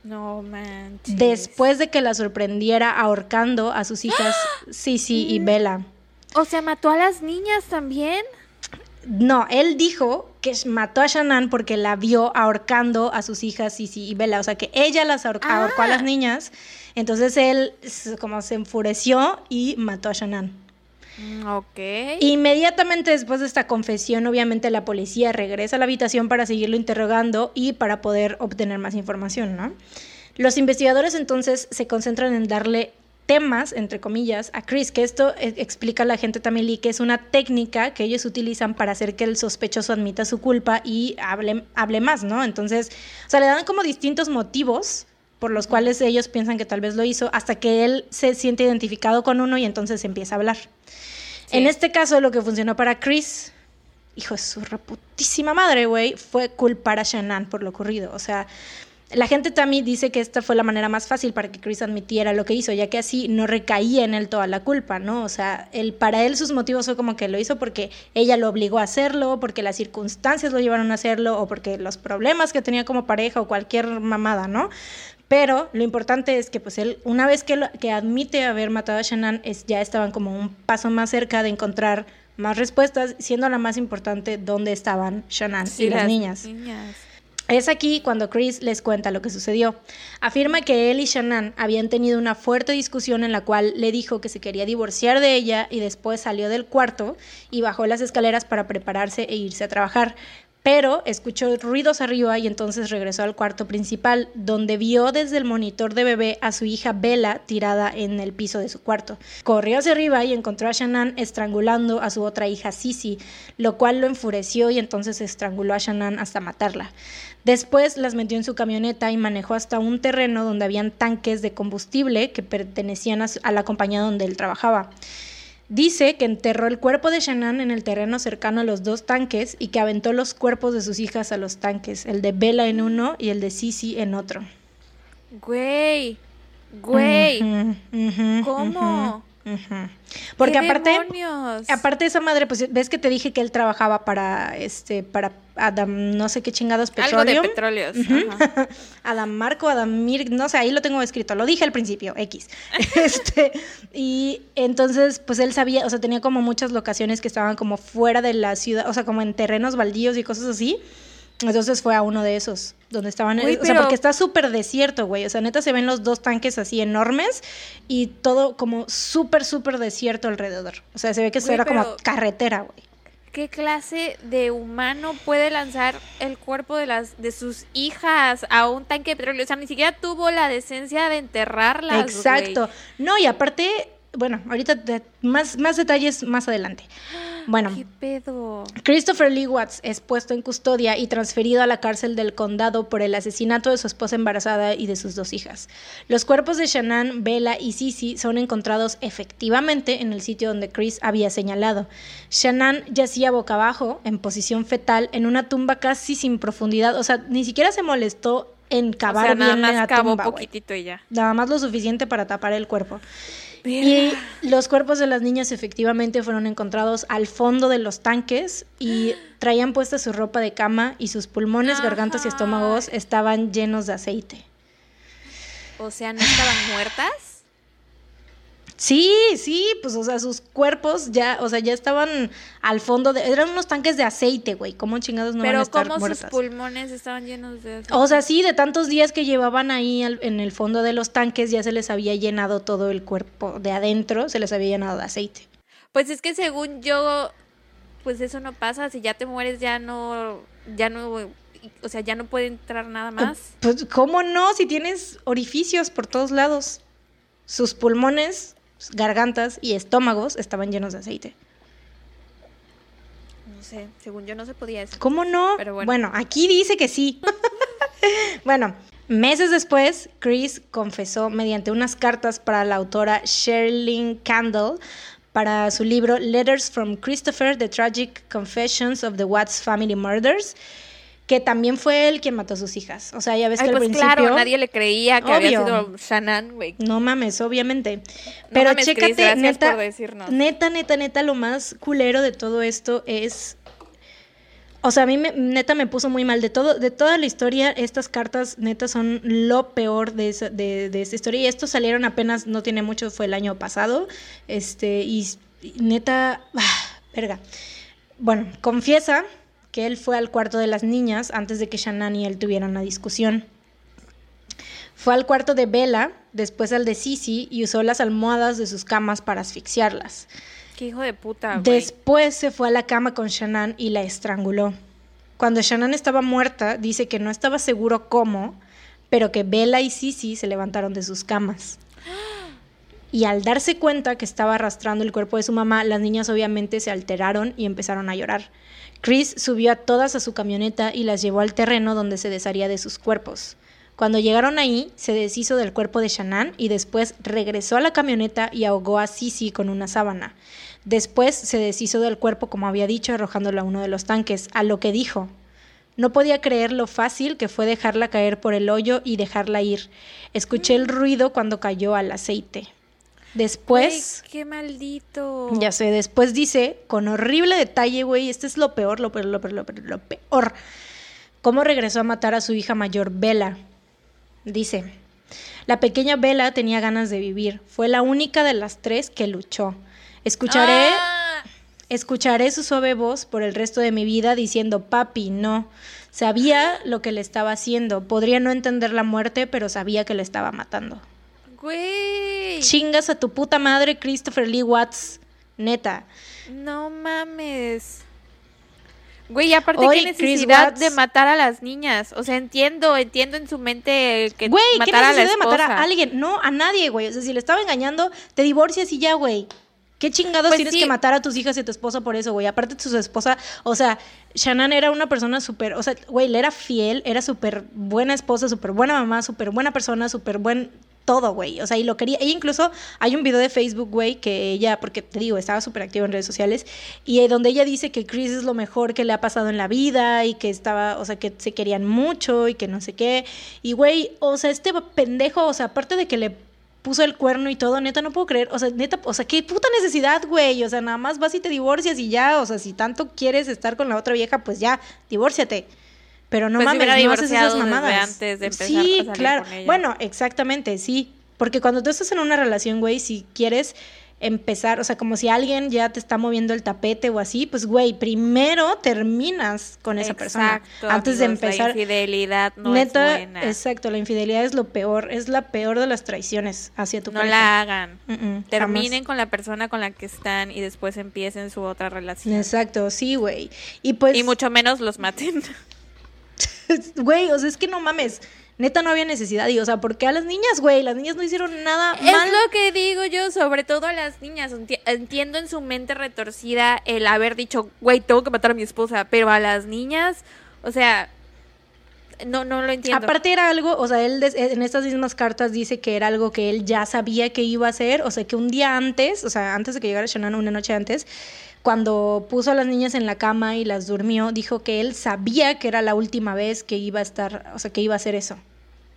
No man. Después de que la sorprendiera ahorcando a sus hijas (gasps) Sisi y mm. Bella. O sea, mató a las niñas también. No, él dijo que mató a Shannon porque la vio ahorcando a sus hijas Sisi y Bella. O sea, que ella las ahorcó a las ah. niñas. Entonces él como se enfureció y mató a Shannon. Mm, ok. Inmediatamente después de esta confesión, obviamente la policía regresa a la habitación para seguirlo interrogando y para poder obtener más información, ¿no? Los investigadores entonces se concentran en darle temas, entre comillas, a Chris, que esto e, explica a la gente también, que es una técnica que ellos utilizan para hacer que el sospechoso admita su culpa y hable, hable más, ¿no? Entonces, o sea, le dan como distintos motivos por los cuales ellos piensan que tal vez lo hizo, hasta que él se siente identificado con uno y entonces empieza a hablar. En este caso, lo que funcionó para Chris, hijo de su reputísima madre, güey, fue culpar a Shannon por lo ocurrido. O sea, la gente también dice que esta fue la manera más fácil para que Chris admitiera lo que hizo, ya que así no recaía en él toda la culpa, ¿no? O sea, él, para él sus motivos fue como que lo hizo porque ella lo obligó a hacerlo, porque las circunstancias lo llevaron a hacerlo, o porque los problemas que tenía como pareja o cualquier mamada, ¿no? Pero lo importante es que pues él, una vez que, que admite haber matado a Shannon, es, ya estaban como un paso más cerca de encontrar más respuestas, siendo la más importante dónde estaban Shannon y las, niñas. Es aquí cuando Chris les cuenta lo que sucedió. Afirma que él y Shannon habían tenido una fuerte discusión en la cual le dijo que se quería divorciar de ella y después salió del cuarto y bajó las escaleras para prepararse e irse a trabajar pero escuchó ruidos arriba y entonces regresó al cuarto principal, donde vio desde el monitor de bebé a su hija Bella tirada en el piso de su cuarto. Corrió hacia arriba y encontró a Shannon estrangulando a su otra hija Sissy, lo cual lo enfureció y entonces estranguló a Shannon hasta matarla. Después las metió en su camioneta y manejó hasta un terreno donde habían tanques de combustible que pertenecían a la compañía donde él trabajaba. Dice que enterró el cuerpo de Shannon en el terreno cercano a los dos tanques y que aventó los cuerpos de sus hijas a los tanques, el de Bella en uno y el de Sisi en otro. Güey, güey, ¿cómo? Porque aparte, aparte de esa madre, pues ves que te dije que él trabajaba para este, para Adam, no sé qué chingados petróleo. Algo de petróleos. (laughs) Adam Marco, Adam Mir, no sé, ahí lo tengo escrito, lo dije al principio, X. (laughs) este, y entonces, pues él sabía, o sea, tenía como muchas locaciones que estaban como fuera de la ciudad, o sea, como en terrenos baldíos y cosas así. Entonces fue a uno de esos, donde estaban, o sea, porque está súper desierto, güey, o sea, neta se ven los dos tanques así enormes y todo como súper, súper desierto alrededor. O sea, se ve que eso era como carretera, güey. ¿Qué clase de humano puede lanzar el cuerpo de las de sus hijas a un tanque de petróleo? O sea, ni siquiera tuvo la decencia de enterrarlas. Exacto. No, y aparte, bueno, ahorita más, más detalles más adelante. Bueno, ¿Qué pedo? Christopher Lee Watts es puesto en custodia y transferido a la cárcel del condado por el asesinato de su esposa embarazada y de sus dos hijas. Los cuerpos de Shannon, Bella y Sissy son encontrados efectivamente en el sitio donde Chris había señalado. Shannon yacía boca abajo, en posición fetal, en una tumba casi sin profundidad. O sea, ni siquiera se molestó en cavar o sea, bien más la poquitito y ya. Nada más lo suficiente para tapar el cuerpo. Y los cuerpos de las niñas efectivamente fueron encontrados al fondo de los tanques y (gasps) traían puesta su ropa de cama y sus pulmones, gargantas y estómagos estaban llenos de aceite. O sea, ¿no estaban muertas? Sí, sí, pues o sea, sus cuerpos ya, o sea, ya estaban al fondo de eran unos tanques de aceite, güey, ¿cómo chingados no van a estar ¿cómo sus pulmones estaban llenos de aceite? O sea, sí, de tantos días que llevaban ahí en el fondo de los tanques ya se les había llenado todo el cuerpo de adentro, se les había llenado de aceite. Pues es que según yo pues eso no pasa, si ya te mueres ya no ya no o sea, ya no puede entrar nada más. Pues cómo no, si tienes orificios por todos lados. Sus pulmones gargantas y estómagos estaban llenos de aceite. No sé, según yo no se podía eso. ¿Cómo no? bueno. aquí dice que sí. (laughs) bueno, meses después, Chris confesó mediante unas cartas para la autora Sherilyn Candle para su libro Letters from Christopher, The Tragic Confessions of the Watts Family Murders que también fue él quien mató a sus hijas. O sea, ya ves que al pues principio... claro, nadie le creía que había sido Shannon, güey. No mames, obviamente. Pero chécate, neta, neta, neta, neta, lo más culero de todo esto es... O sea, a mí me, neta me puso muy mal. De todo, de toda la historia, estas cartas neta son lo peor de, esa, de, de esta historia. Y estos salieron apenas, no tiene mucho, fue el año pasado. Este, y neta, ah, verga. Bueno, confiesa que él fue al cuarto de las niñas antes de que Shannon y él tuvieran una discusión. Fue al cuarto de Bella, después al de Sisi y usó las almohadas de sus camas para asfixiarlas. Qué hijo de puta. Después se fue a la cama con Shannon y la estranguló. Cuando Shannon estaba muerta, dice que no estaba seguro cómo, pero que Bella y Sisi se levantaron de sus camas. Y al darse cuenta que estaba arrastrando el cuerpo de su mamá, las niñas obviamente se alteraron y empezaron a llorar. Chris subió a todas a su camioneta y las llevó al terreno donde se desharía de sus cuerpos. Cuando llegaron ahí, se deshizo del cuerpo de Shannon y después regresó a la camioneta y ahogó a Sisi con una sábana. Después se deshizo del cuerpo, como había dicho, arrojándolo a uno de los tanques, a lo que dijo. No podía creer lo fácil que fue dejarla caer por el hoyo y dejarla ir. Escuché el ruido cuando cayó al aceite. Después. qué maldito. Ya sé, después dice, con horrible detalle, güey, este es lo peor, lo peor, lo peor, lo peor, lo peor. ¿Cómo regresó a matar a su hija mayor, Bella? Dice, la pequeña Bella tenía ganas de vivir. Fue la única de las tres que luchó. Escucharé. Ah. Escucharé su suave voz por el resto de mi vida diciendo, papi, no. Sabía lo que le estaba haciendo. Podría no entender la muerte, pero sabía que le estaba matando. Güey. Chingas a tu puta madre, Christopher Lee Watts. Neta. No mames. Güey, aparte qué necesidad de matar a las niñas. O sea, entiendo, entiendo en su mente que güey, matar ¿qué necesidad de matar a alguien? No, a nadie, güey. O sea, si le estaba engañando, te divorcias y ya, güey. ¿Qué chingados pues tienes que matar a tus hijas y a tu esposa por eso, güey? Aparte su esposa, o sea, Shannon era una persona súper, o sea, güey, le era fiel, era súper buena esposa, súper buena mamá, súper buena persona, súper buen todo, güey. O sea, y lo quería. Ella incluso hay un video de Facebook, güey, que ella, porque te digo, estaba súper activa en redes sociales, y donde ella dice que Chris es lo mejor que le ha pasado en la vida y que estaba, o sea, que se querían mucho y que no sé qué. Y, güey, o sea, este pendejo, o sea, aparte de que le puso el cuerno y todo, neta, no puedo creer, o sea, neta, o sea, qué puta necesidad, güey, o sea, nada más vas y te divorcias y ya, o sea, si tanto quieres estar con la otra vieja, pues ya, divórciate. Pero no pues mames, no haces esas mamadas. Antes de empezar sí, claro. Bueno, exactamente, sí. Porque cuando tú estás en una relación, güey, si quieres empezar, o sea, como si alguien ya te está moviendo el tapete o así, pues güey, primero terminas con esa persona antes de empezar. La infidelidad no es buena. Exacto, la infidelidad es lo peor, es la peor de las traiciones hacia tu no No la hagan. Terminen con la persona con la que están y después empiecen su otra relación. Exacto, sí, güey. Y pues Y mucho menos los maten. (laughs) Güey, o sea, es que no mames. Neta no había necesidad. Y, o sea, ¿por qué a las niñas, güey? Las niñas no hicieron nada es mal. Es lo que digo yo, sobre todo a las niñas. Entiendo en su mente retorcida el haber dicho, güey, tengo que matar a mi esposa. Pero a las niñas, o sea, no, no lo entiendo. Aparte era algo, o sea, él en estas mismas cartas dice que era algo que él ya sabía que iba a hacer, o sea, que un día antes, o sea, antes de que llegara Shannon, una noche antes, cuando puso a las niñas en la cama y las durmió, dijo que él sabía que era la última vez que iba a estar, o sea, que iba a hacer eso,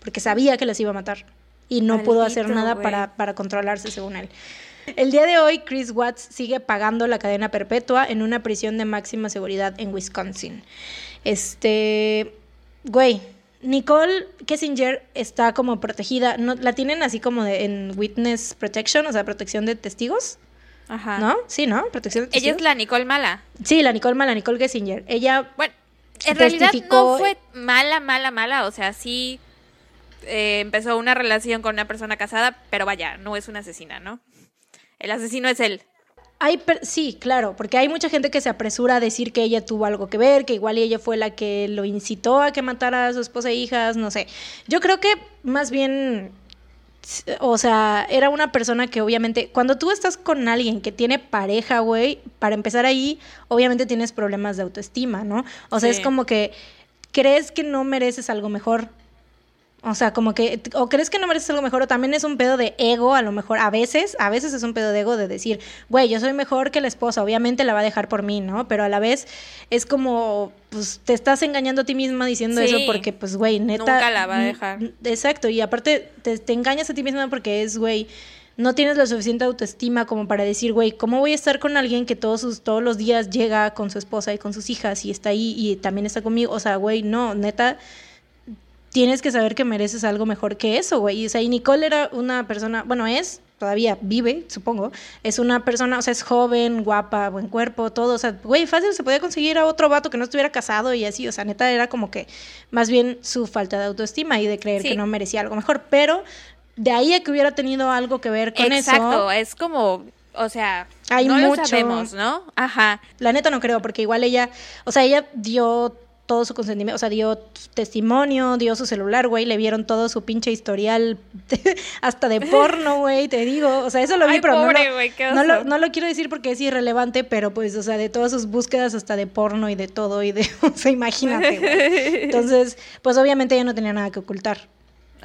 porque sabía que las iba a matar y no pudo hacer nada para, para controlarse, según él. El día de hoy, Chris Watts sigue pagando la cadena perpetua en una prisión de máxima seguridad en Wisconsin. Este, güey, Nicole Kessinger está como protegida, no, la tienen así como de, en witness protection, o sea, protección de testigos. Ajá. ¿No? Sí, ¿no? Protección Ella es la Nicole Mala. Sí, la Nicole Mala, Nicole Gessinger. Ella. Bueno, en realidad no fue mala, mala, mala. O sea, sí eh, empezó una relación con una persona casada, pero vaya, no es una asesina, ¿no? El asesino es él. Hay sí, claro, porque hay mucha gente que se apresura a decir que ella tuvo algo que ver, que igual ella fue la que lo incitó a que matara a su esposa e hijas, no sé. Yo creo que más bien o sea, era una persona que obviamente, cuando tú estás con alguien que tiene pareja, güey, para empezar ahí, obviamente tienes problemas de autoestima, ¿no? O sea, es como que crees que no mereces algo mejor o sea, como que, o crees que no mereces algo mejor, o también es un pedo de ego, a lo mejor, a veces, a veces es un pedo de ego de decir, güey, yo soy mejor que la esposa, obviamente la va a dejar por mí, ¿no? Pero a la vez es como, pues te estás engañando a ti misma diciendo eso porque, pues, güey, neta. Nunca la va a dejar. Exacto, y aparte te, te engañas a ti misma porque es, güey, no tienes la suficiente autoestima como para decir, güey, ¿cómo voy a estar con alguien que todos, sus, todos los días llega con su esposa y con sus hijas y está ahí y también está conmigo? O sea, güey, no, neta tienes que saber que mereces algo mejor que eso, güey. O sea, y Nicole era una persona, bueno, es, todavía vive, supongo, es una persona, o sea, es joven, guapa, buen cuerpo, todo, o sea, güey, fácil se podía conseguir a otro vato que no estuviera casado y así, o sea, neta era como que más bien su falta de autoestima y de creer que no merecía algo mejor, pero de ahí a que hubiera tenido algo que ver con eso. Exacto, es como o sea, hay no mucho. lo sabemos, ¿no? Ajá. La neta no creo, porque igual ella, o sea, ella dio todo su consentimiento, o sea, dio testimonio, dio su celular, güey, le vieron todo su pinche historial, (laughs) hasta de porno, güey, te digo, o sea, eso lo vi, pero no, lo, no, lo, quiero decir porque es irrelevante, pero pues, o sea, de todas sus búsquedas hasta de porno y de todo, y de, (laughs) o sea, imagínate, güey. (laughs) Entonces, pues obviamente ella no tenía nada que ocultar.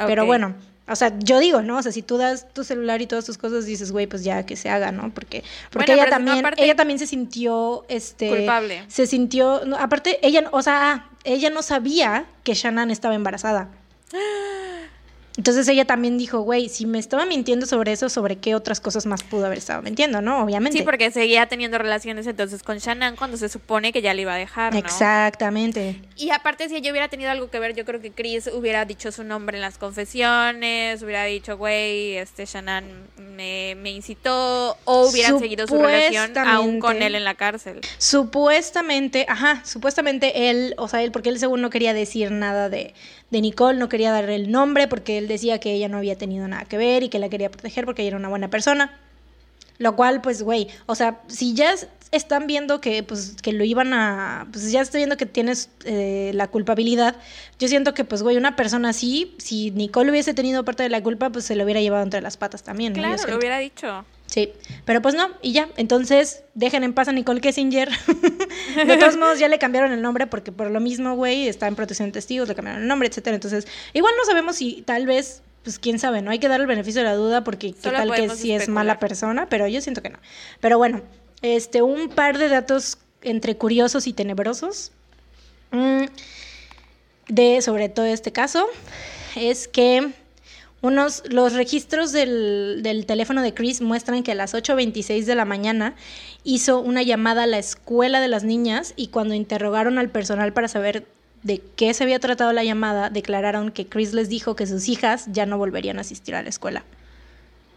Pero bueno, o sea, yo digo, ¿no? O sea, si tú das tu celular y todas tus cosas, dices, güey, pues ya que se haga, ¿no? Porque, porque ella también, ella también se sintió, este, culpable. Se sintió, aparte, ella, o sea, ella no sabía que Shannon estaba embarazada. (gasps) (gasps) Entonces ella también dijo, güey, si me estaba mintiendo sobre eso, ¿sobre qué otras cosas más pudo haber estado mintiendo, no? Obviamente. Sí, porque seguía teniendo relaciones entonces con Shannon cuando se supone que ya le iba a dejar, ¿no? Exactamente. Y aparte, si ella hubiera tenido algo que ver, yo creo que Chris hubiera dicho su nombre en las confesiones, hubiera dicho, güey, este Shannon me, me incitó, o hubieran seguido su relación aún con él en la cárcel. Supuestamente, ajá, supuestamente él, o sea, él, porque él según no quería decir nada de, de Nicole, no quería darle el nombre porque él decía que ella no había tenido nada que ver y que la quería proteger porque ella era una buena persona. Lo cual, pues, güey, o sea, si ya están viendo que, pues, que lo iban a, pues ya estoy viendo que tienes eh, la culpabilidad, yo siento que, pues, güey, una persona así, si Nicole hubiese tenido parte de la culpa, pues se lo hubiera llevado entre las patas también. Claro, lo hubiera dicho. Sí, pero pues no, y ya. Entonces, dejen en paz a Nicole Kessinger. (laughs) de todos modos, ya le cambiaron el nombre porque por lo mismo, güey, está en protección de testigos, le cambiaron el nombre, etcétera. Entonces, igual no sabemos si tal vez, pues quién sabe, ¿no? Hay que dar el beneficio de la duda porque qué tal que sí es mala persona, pero yo siento que no. Pero bueno, este, un par de datos entre curiosos y tenebrosos mm, de sobre todo este caso es que unos, los registros del, del, teléfono de Chris muestran que a las 8.26 de la mañana hizo una llamada a la escuela de las niñas y cuando interrogaron al personal para saber de qué se había tratado la llamada, declararon que Chris les dijo que sus hijas ya no volverían a asistir a la escuela.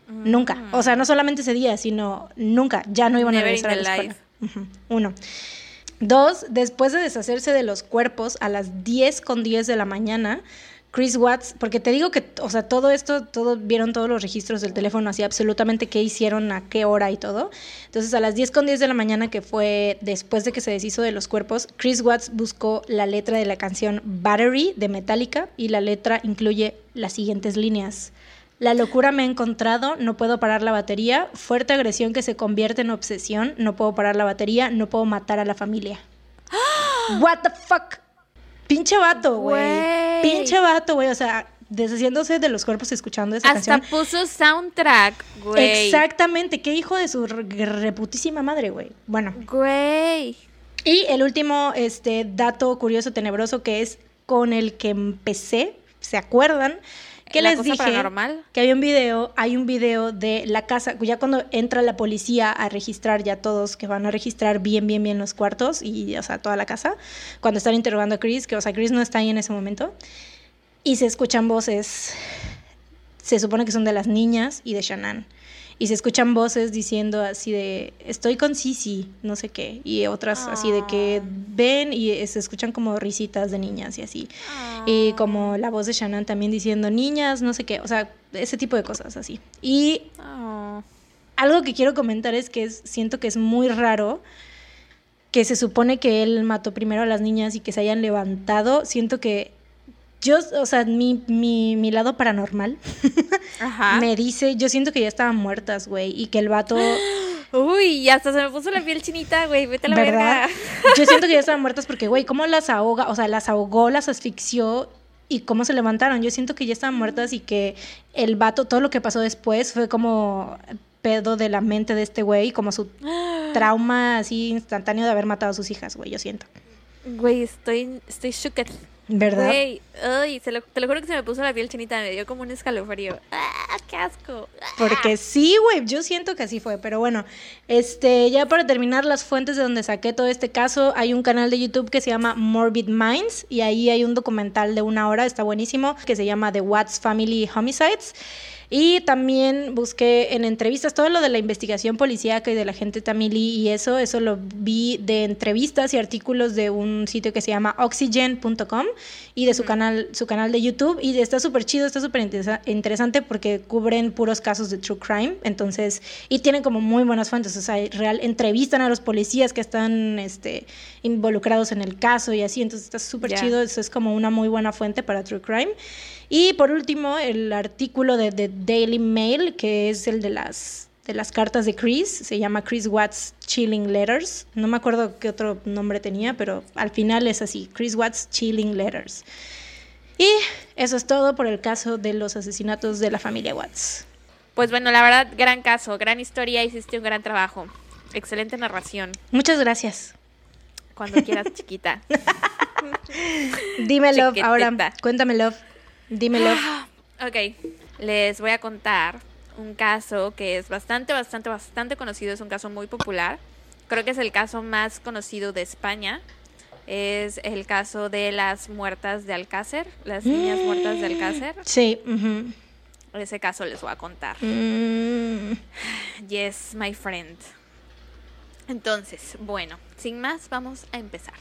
Nunca. O sea, no solamente ese día, sino nunca. Ya no iban a regresar a la escuela. Uno. Dos, después de deshacerse de los cuerpos a las 10 con 10 de la mañana, Chris Watts, porque te digo que, o sea, todo esto, todo, vieron todos los registros del teléfono, así absolutamente qué hicieron, a qué hora y todo. Entonces, a las 10 con 10 de la mañana, que fue después de que se deshizo de los cuerpos, Chris Watts buscó la letra de la canción Battery de Metallica y la letra incluye las siguientes líneas. La locura me ha encontrado, no puedo parar la batería, fuerte agresión que se convierte en obsesión, no puedo parar la batería, no puedo matar a la familia. (gasps) What the fuck? Pinche vato, güey. Pinche vato, güey. O sea, deshaciéndose de los cuerpos escuchando esa canción. Hasta puso soundtrack, güey. Exactamente. Qué hijo de su reputísima madre, güey. Bueno. Güey. Y el último este, dato curioso, tenebroso, que es con el que empecé, ¿se acuerdan? Que les dije que había un video, hay un video de la casa, ya cuando entra la policía a registrar ya todos, que van a registrar bien, bien, bien los cuartos y, o sea, toda la casa, cuando están interrogando a Chris, que, o sea, Chris no está ahí en ese momento, y se escuchan voces, se supone que son de las niñas y de Shannon y se escuchan voces diciendo así de estoy con Sisi, no sé qué, y otras así de que ah. ven y se escuchan como risitas de niñas y así. Y ah. como la voz de Shannon también diciendo niñas, no sé qué, o sea, ese tipo de cosas así. Y ah. algo que quiero comentar es que siento que es muy raro que se supone que él mató primero a las niñas y que se hayan levantado. Siento que yo, o sea, mi, mi, mi lado paranormal (laughs) me dice, yo siento que ya estaban muertas, güey, y que el vato... (gasps) Uy, hasta se me puso la piel chinita, güey, vete a la ¿verdad? (laughs) Yo siento que ya (laughs) estaban muertas porque, güey, ¿cómo las ahoga? O sea, las ahogó, las asfixió y cómo se levantaron. Yo siento que ya estaban muertas y que el vato, todo lo que pasó después fue como pedo de la mente de este güey, como su (gasps) trauma así instantáneo de haber matado a sus hijas, güey, yo siento. Güey, estoy, estoy shooked. ¿Verdad? Güey, ay, te lo juro que se me puso la piel chinita, me dio como un escalofrío. ¡Ah, qué asco! Porque sí, güey, yo siento que así fue, pero bueno, este, ya para terminar las fuentes de donde saqué todo este caso, hay un canal de YouTube que se llama Morbid Minds y ahí hay un documental de una hora, está buenísimo, que se llama The Watts Family Homicides. Y también busqué en entrevistas todo lo de la investigación policíaca y de la gente tamilí y eso, eso lo vi de entrevistas y artículos de un sitio que se llama oxygen.com y de su canal, su canal de YouTube. Y está súper chido, está súper interesante porque cubren puros casos de true crime, entonces, y tienen como muy buenas fuentes, o sea, real, entrevistan a los policías que están este, involucrados en el caso y así, entonces está súper chido, eso es como una muy buena fuente para true crime. Y por último, el artículo de The Daily Mail, que es el de las, de las cartas de Chris, se llama Chris Watts Chilling Letters. No me acuerdo qué otro nombre tenía, pero al final es así, Chris Watts Chilling Letters. Y eso es todo por el caso de los asesinatos de la familia Watts. Pues bueno, la verdad, gran caso, gran historia, hiciste un gran trabajo. Excelente narración. Muchas gracias. Cuando quieras, (laughs) chiquita. Dímelo ahora. Cuéntamelo. Dímelo. Ok, les voy a contar un caso que es bastante, bastante, bastante conocido, es un caso muy popular. Creo que es el caso más conocido de España. Es el caso de las muertas de Alcácer, las niñas muertas de Alcácer. Sí. Ese caso les voy a contar. Mm. Yes, my friend. Entonces, bueno, sin más, vamos a empezar.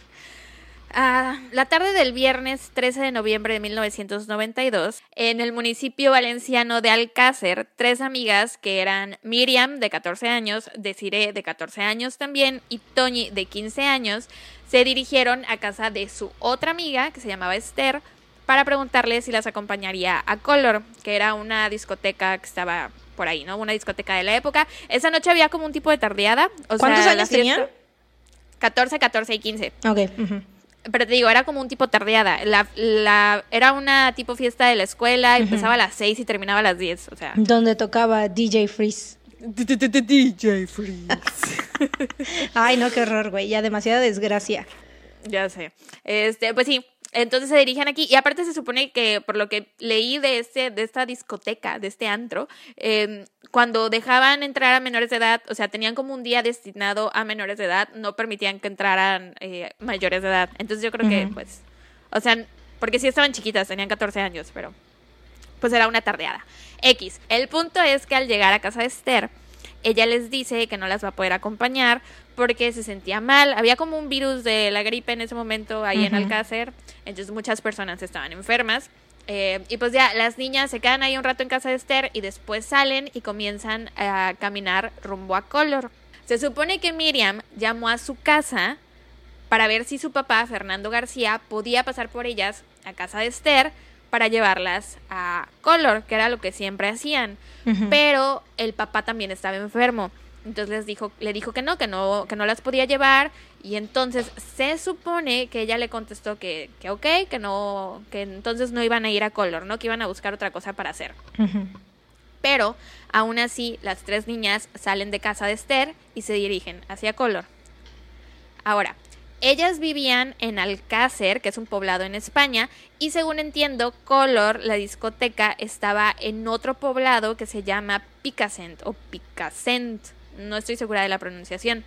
Ah, la tarde del viernes 13 de noviembre de 1992, en el municipio valenciano de Alcácer, tres amigas que eran Miriam, de 14 años, Desiree, de 14 años también, y Toñi, de 15 años, se dirigieron a casa de su otra amiga, que se llamaba Esther, para preguntarle si las acompañaría a Color, que era una discoteca que estaba por ahí, ¿no? Una discoteca de la época. Esa noche había como un tipo de tardeada. ¿Cuántos años tenían? 14, 14 y 15. Ok. Pero te digo, era como un tipo tardeada. La, la, era una tipo fiesta de la escuela, empezaba a las 6 y terminaba a las 10, o sea. Donde tocaba DJ Freeze. DJ Freeze. (laughs) Ay, no, qué horror, güey. Ya demasiada desgracia. Ya sé. Este, pues sí, entonces se dirigen aquí y aparte se supone que por lo que leí de este de esta discoteca, de este antro, em, cuando dejaban entrar a menores de edad, o sea, tenían como un día destinado a menores de edad, no permitían que entraran eh, mayores de edad. Entonces yo creo que pues, o sea, porque sí estaban chiquitas, tenían 14 años, pero pues era una tardeada. X. El punto es que al llegar a casa de Esther, ella les dice que no las va a poder acompañar porque se sentía mal. Había como un virus de la gripe en ese momento ahí en Alcácer, entonces muchas personas estaban enfermas. Eh, y pues ya, las niñas se quedan ahí un rato en casa de Esther y después salen y comienzan a caminar rumbo a Color. Se supone que Miriam llamó a su casa para ver si su papá, Fernando García, podía pasar por ellas a casa de Esther para llevarlas a Color, que era lo que siempre hacían. Pero el papá también estaba enfermo. Entonces les dijo, le dijo que no, que no, que no las podía llevar. Y entonces se supone que ella le contestó que, que ok, que no, que entonces no iban a ir a Color, ¿no? Que iban a buscar otra cosa para hacer. Pero aún así, las tres niñas salen de casa de Esther y se dirigen hacia Color. Ahora, ellas vivían en Alcácer, que es un poblado en España, y según entiendo, Color, la discoteca, estaba en otro poblado que se llama Picassent o Picassent, no estoy segura de la pronunciación,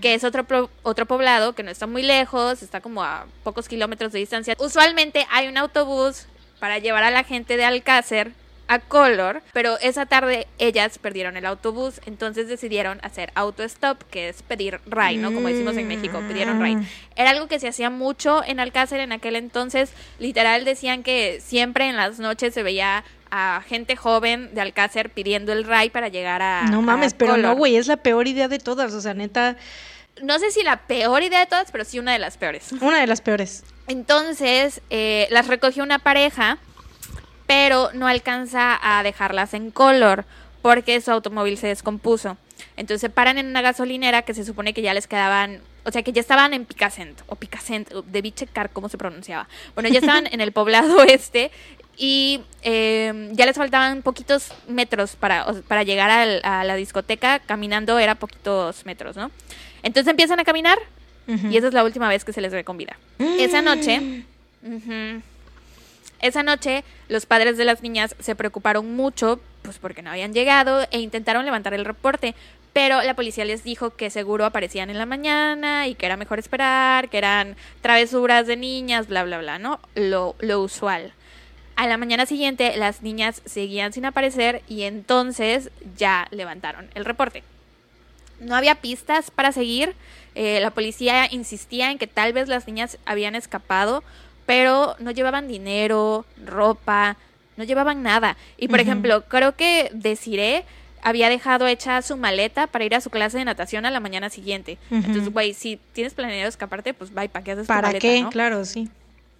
que es otro, otro poblado que no está muy lejos, está como a pocos kilómetros de distancia. Usualmente hay un autobús para llevar a la gente de Alcácer a Color, pero esa tarde ellas perdieron el autobús, entonces decidieron hacer auto-stop, que es pedir ride, ¿no? Como decimos en México, pidieron ride. Mm. Era algo que se hacía mucho en Alcácer en aquel entonces, literal decían que siempre en las noches se veía a gente joven de Alcácer pidiendo el ride para llegar a No mames, pero no, güey, es la peor idea de todas, o sea, neta no sé si la peor idea de todas, pero sí una de las peores. Una de las peores. Entonces, eh, las recogió una pareja pero no alcanza a dejarlas en color porque su automóvil se descompuso. Entonces se paran en una gasolinera que se supone que ya les quedaban, o sea que ya estaban en Picacent, o Picacent, debí checar cómo se pronunciaba. Bueno, ya estaban en el poblado (laughs) este y em, ya les faltaban poquitos metros para, para llegar a la discoteca, caminando era poquitos metros, ¿no? Entonces empiezan a caminar y esa es la última vez que se les ve con vida. Esa noche... Esa noche, los padres de las niñas se preocuparon mucho, pues porque no habían llegado, e intentaron levantar el reporte, pero la policía les dijo que seguro aparecían en la mañana y que era mejor esperar, que eran travesuras de niñas, bla, bla, bla, ¿no? Lo, lo usual. A la mañana siguiente, las niñas seguían sin aparecer y entonces ya levantaron el reporte. No había pistas para seguir. Eh, la policía insistía en que tal vez las niñas habían escapado pero no llevaban dinero, ropa, no llevaban nada. Y por ejemplo, creo que Desiree había dejado hecha su maleta para ir a su clase de natación a la mañana siguiente. Entonces, güey, si tienes planeado escaparte, pues vaya, ¿para qué haces ¿Para tu maleta, qué? Claro, sí.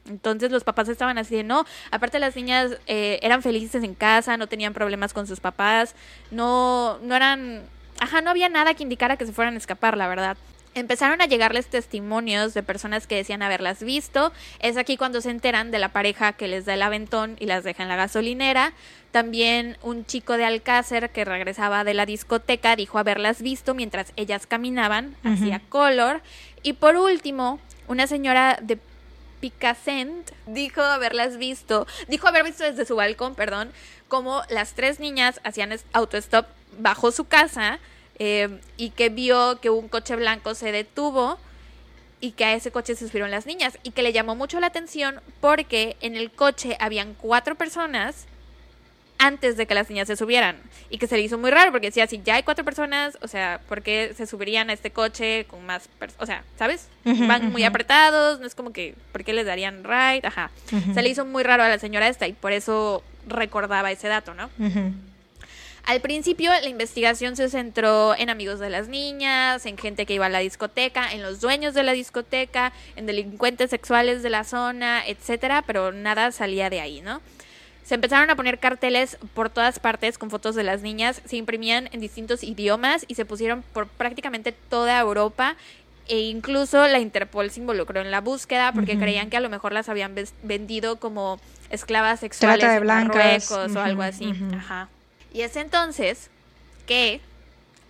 Entonces los papás estaban así de no, aparte las niñas eh, eran felices en casa, no tenían problemas con sus papás, no, no eran, ajá, no había nada que indicara que se fueran a escapar, la verdad empezaron a llegarles testimonios de personas que decían haberlas visto. Es aquí cuando se enteran de la pareja que les da el aventón y las deja en la gasolinera. También un chico de Alcácer que regresaba de la discoteca dijo haberlas visto mientras ellas caminaban hacia Color. Y por último, una señora de Picassent dijo haberlas visto, dijo haber visto desde su balcón, perdón, como las tres niñas hacían autostop bajo su casa eh, y que vio que un coche blanco se detuvo y que a ese coche se subieron las niñas y que le llamó mucho la atención porque en el coche habían cuatro personas antes de que las niñas se subieran y que se le hizo muy raro porque decía si ya hay cuatro personas o sea ¿por qué se subirían a este coche con más personas? o sea ¿sabes? van muy apretados no es como que ¿por qué les darían ride? ajá se le hizo muy raro a la señora esta y por eso recordaba ese dato ¿no? Al principio la investigación se centró en amigos de las niñas, en gente que iba a la discoteca, en los dueños de la discoteca, en delincuentes sexuales de la zona, etcétera, pero nada salía de ahí, ¿no? Se empezaron a poner carteles por todas partes con fotos de las niñas, se imprimían en distintos idiomas y se pusieron por prácticamente toda Europa e incluso la Interpol se involucró en la búsqueda porque creían que a lo mejor las habían vendido como esclavas sexuales de blancas. o algo así. Ajá. Y es entonces que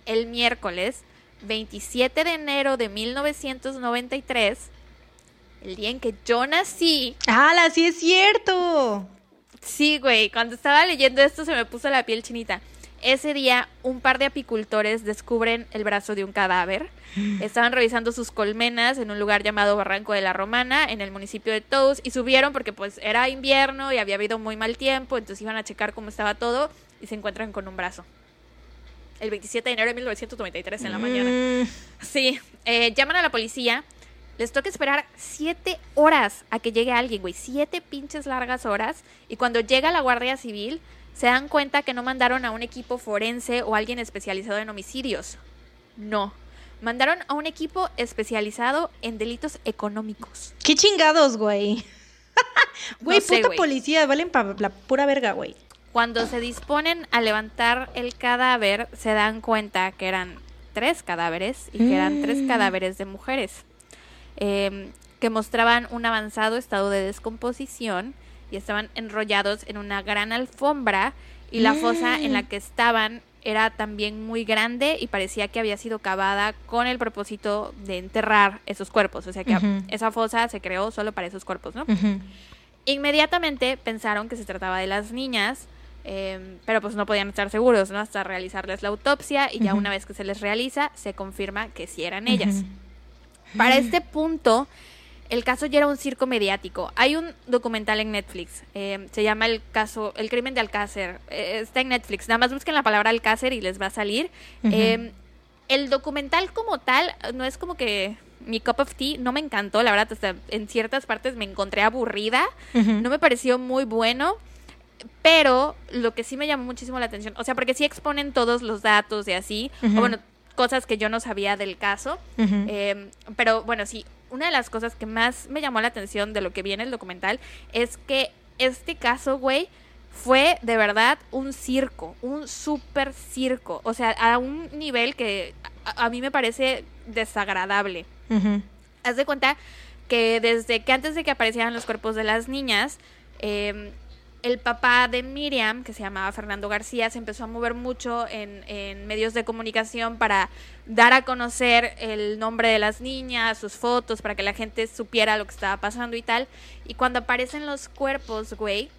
el miércoles 27 de enero de 1993, el día en que yo nací. ¡Hala, sí es cierto! Sí, güey, cuando estaba leyendo esto se me puso la piel chinita. Ese día, un par de apicultores descubren el brazo de un cadáver. (gasps) Estaban revisando sus colmenas en un lugar llamado Barranco de la Romana, en el municipio de Tous, y subieron porque pues era invierno y había habido muy mal tiempo, entonces iban a checar cómo estaba todo y se encuentran con un brazo. El 27 de enero de 1993 en la mañana. Mm. Sí, eh, llaman a la policía les toca esperar siete horas a que llegue alguien, güey. Siete pinches largas horas. Y cuando llega la Guardia Civil, se dan cuenta que no mandaron a un equipo forense o alguien especializado en homicidios. No. Mandaron a un equipo especializado en delitos económicos. ¿Qué chingados, güey? (laughs) Güey, puta policía, valen para la pura verga, güey. Cuando se disponen a levantar el cadáver, se dan cuenta que eran tres cadáveres y que eran tres mm. cadáveres de mujeres. Em, que mostraban un avanzado estado de descomposición y estaban enrollados en una gran alfombra y la fosa en la mm. que estaban era también muy grande y parecía que había sido cavada con el propósito de enterrar esos cuerpos. O sea que esa fosa se creó solo para esos cuerpos, ¿no? Inmediatamente pensaron que se trataba de las niñas, em, pero pues no podían estar seguros, ¿no? Hasta realizarles la autopsia y ya una vez que se les realiza, se confirma que sí eran ellas. Para este punto, el caso ya era un circo mediático. Hay un documental en Netflix, eh, se llama el caso, el crimen de Alcácer. Eh, está en Netflix. Nada más busquen la palabra Alcácer y les va a salir. Eh, el documental como tal no es como que mi cup of tea no me encantó, la verdad, hasta en ciertas partes me encontré aburrida, no me pareció muy bueno. Pero lo que sí me llamó muchísimo la atención, o sea, porque sí exponen todos los datos y así, o bueno, cosas que yo no sabía del caso. Em, pero bueno, sí, una de las cosas que más me llamó la atención de lo que viene el documental es que este caso, güey, fue de verdad un circo, un super circo. O sea, a un nivel que a, mí me parece desagradable. Haz de cuenta que desde que antes de que aparecieran los cuerpos de las niñas, eh, el papá de Miriam, que se llamaba Fernando García, se empezó a mover mucho en, medios de comunicación para dar a conocer el nombre de las niñas, sus fotos, para que la gente supiera lo que estaba pasando y tal. Y cuando aparecen los cuerpos, güey,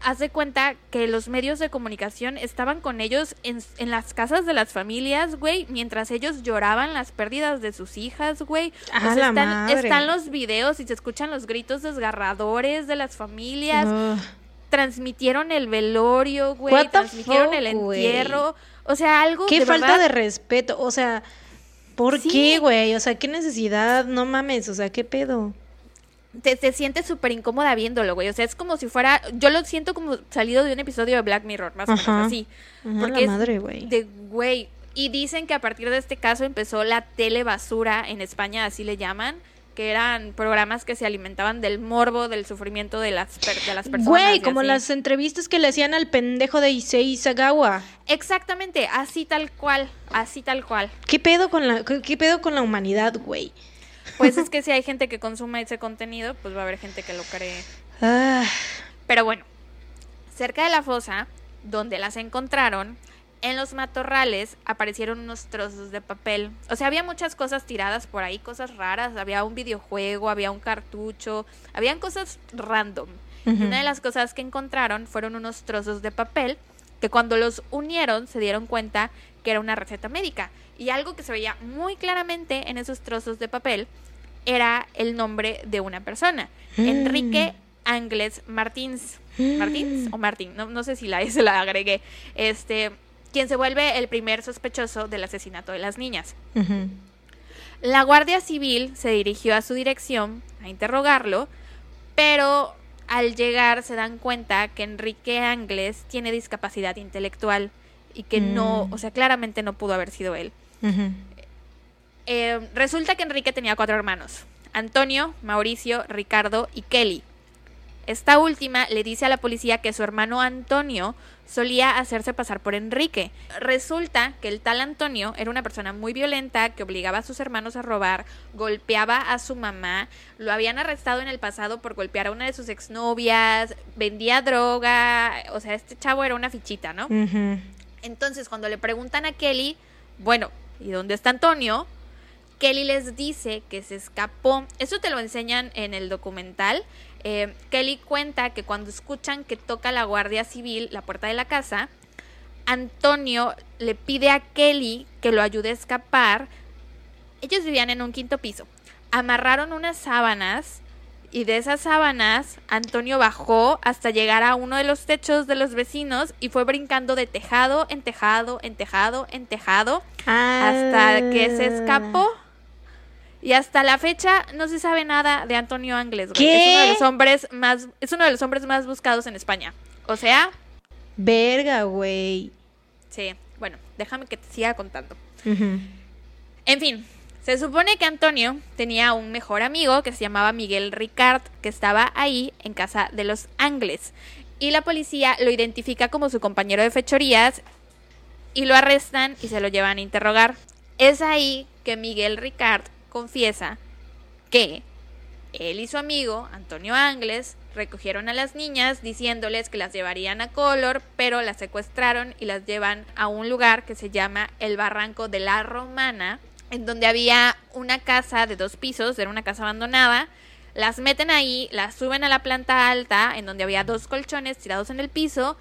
haz de cuenta que los medios de comunicación estaban con ellos en, las casas de las familias, güey, mientras ellos lloraban las pérdidas de sus hijas, güey. O están, están, los videos y se escuchan los gritos desgarradores de las familias transmitieron el velorio, güey, transmitieron el entierro. O sea, algo Qué falta de respeto, o sea, ¿por qué, güey? O sea, qué necesidad, no mames, o sea, qué pedo. Te, te sientes súper incómoda viéndolo, güey. O sea, es como si fuera. Yo lo siento como salido de un episodio de Black Mirror, más o menos así. porque la madre, güey. De güey. Y dicen que a partir de este caso empezó la telebasura en España, así le llaman que eran programas que se alimentaban del morbo, del sufrimiento de las, de las personas. Güey, como las entrevistas que le hacían al pendejo de Issei Sagawa. Exactamente, así tal cual, así tal cual. ¿Qué pedo con la, qué pedo con la humanidad, güey? Pues es que (laughs) si hay gente que consume ese contenido, pues va a haber gente que lo cree. Ah. Pero bueno, cerca de la fosa, donde las encontraron, en los matorrales aparecieron unos trozos de papel. O sea, había muchas cosas tiradas por ahí, cosas raras. Había un videojuego, había un cartucho, habían cosas random. Una de las cosas que encontraron fueron unos trozos de papel que cuando los unieron se dieron cuenta que era una receta médica. Y algo que se veía muy claramente en esos trozos de papel era el nombre de una persona, mm. Enrique Angles Martins. ¿Martins o Martín? No, no sé si la (laughs) la agregué. Este, quien se vuelve el primer sospechoso del asesinato de las niñas. La Guardia Civil se dirigió a su dirección a interrogarlo, pero al llegar se dan cuenta que Enrique Angles tiene discapacidad intelectual y que no, mm. o sea, claramente no pudo haber sido él. Eh, resulta que Enrique tenía cuatro hermanos, Antonio, Mauricio, Ricardo y Kelly. Esta última le dice a la policía que su hermano Antonio solía hacerse pasar por Enrique. Resulta que el tal Antonio era una persona muy violenta que obligaba a sus hermanos a robar, golpeaba a su mamá, lo habían arrestado en el pasado por golpear a una de sus exnovias, vendía droga, o sea, este chavo era una fichita, ¿no? Entonces, cuando le preguntan a Kelly, bueno, ¿y dónde está Antonio? Kelly les dice que se escapó. Eso te lo enseñan en el documental. Eh, Kelly cuenta que cuando escuchan que toca la Guardia Civil la puerta de la casa, Antonio le pide a Kelly que lo ayude a escapar. Ellos vivían en un quinto piso. Amarraron unas sábanas y de esas sábanas Antonio bajó hasta llegar a uno de los techos de los vecinos y fue brincando de tejado en tejado, en tejado, en tejado, hasta que se escapó. Y hasta la fecha no se sabe nada de Antonio Angles, Es uno de los hombres más, es uno de los hombres más buscados en España. O sea. Verga, güey. Sí, bueno, déjame que te siga contando. En fin, se supone que Antonio tenía un mejor amigo que se llamaba Miguel Ricard, que estaba ahí en casa de los Angles. Y la policía lo identifica como su compañero de fechorías y lo arrestan y se lo llevan a interrogar. Es ahí que Miguel Ricard confiesa que él y su amigo, Antonio Angles, recogieron a las niñas diciéndoles que las llevarían a Color, pero las secuestraron y las llevan a un lugar que se llama el Barranco de la Romana, en donde había una casa de dos pisos, era una casa abandonada. Las meten ahí, las suben a la planta alta, en donde había dos colchones tirados en el piso,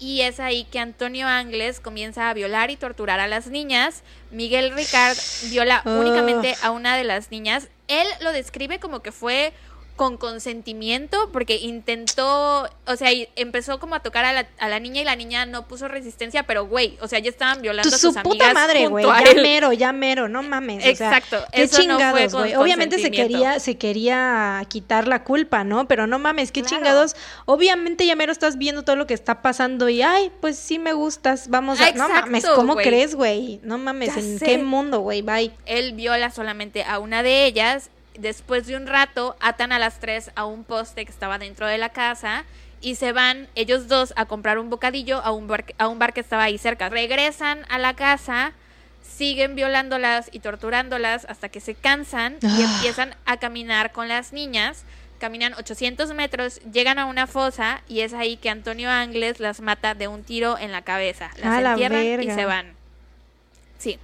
y es ahí que Antonio Angles comienza a violar y torturar a las niñas. Miguel Ricard viola únicamente a una de las niñas. Él lo describe como que fue con consentimiento porque intentó, o sea, empezó como a tocar a la, a la niña y la niña no puso resistencia, pero güey, o sea, ya estaban violando a sus su puta madre, güey, ya mero, ya mero, no mames. Exacto, o sea, qué chingados, güey. Obviamente se quería, se quería quitar la culpa, ¿no? Pero no mames, qué chingados. Obviamente ya mero estás viendo todo lo que está pasando y ay, pues sí me gustas, vamos a. no mames, ¿cómo crees, güey? No mames, ¿en qué mundo, güey? Bye. Él viola solamente a una de ellas después de un rato atan a las tres a un poste que estaba dentro de la casa y se van ellos dos a comprar un bocadillo a un bar, a un bar que estaba ahí cerca. Regresan a la casa, siguen violándolas y torturándolas hasta que se cansan y ah. empiezan a caminar con las niñas. Caminan 800 metros, llegan a una fosa y es ahí que Antonio Angles las mata de un tiro en la cabeza. Las entierran y se van. Sí.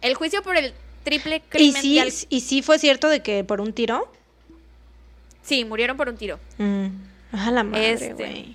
El juicio por el triple crimen. ¿Y sí, ¿Y sí fue cierto de que por un tiro? Sí, murieron por un tiro. Mm. la madre, este,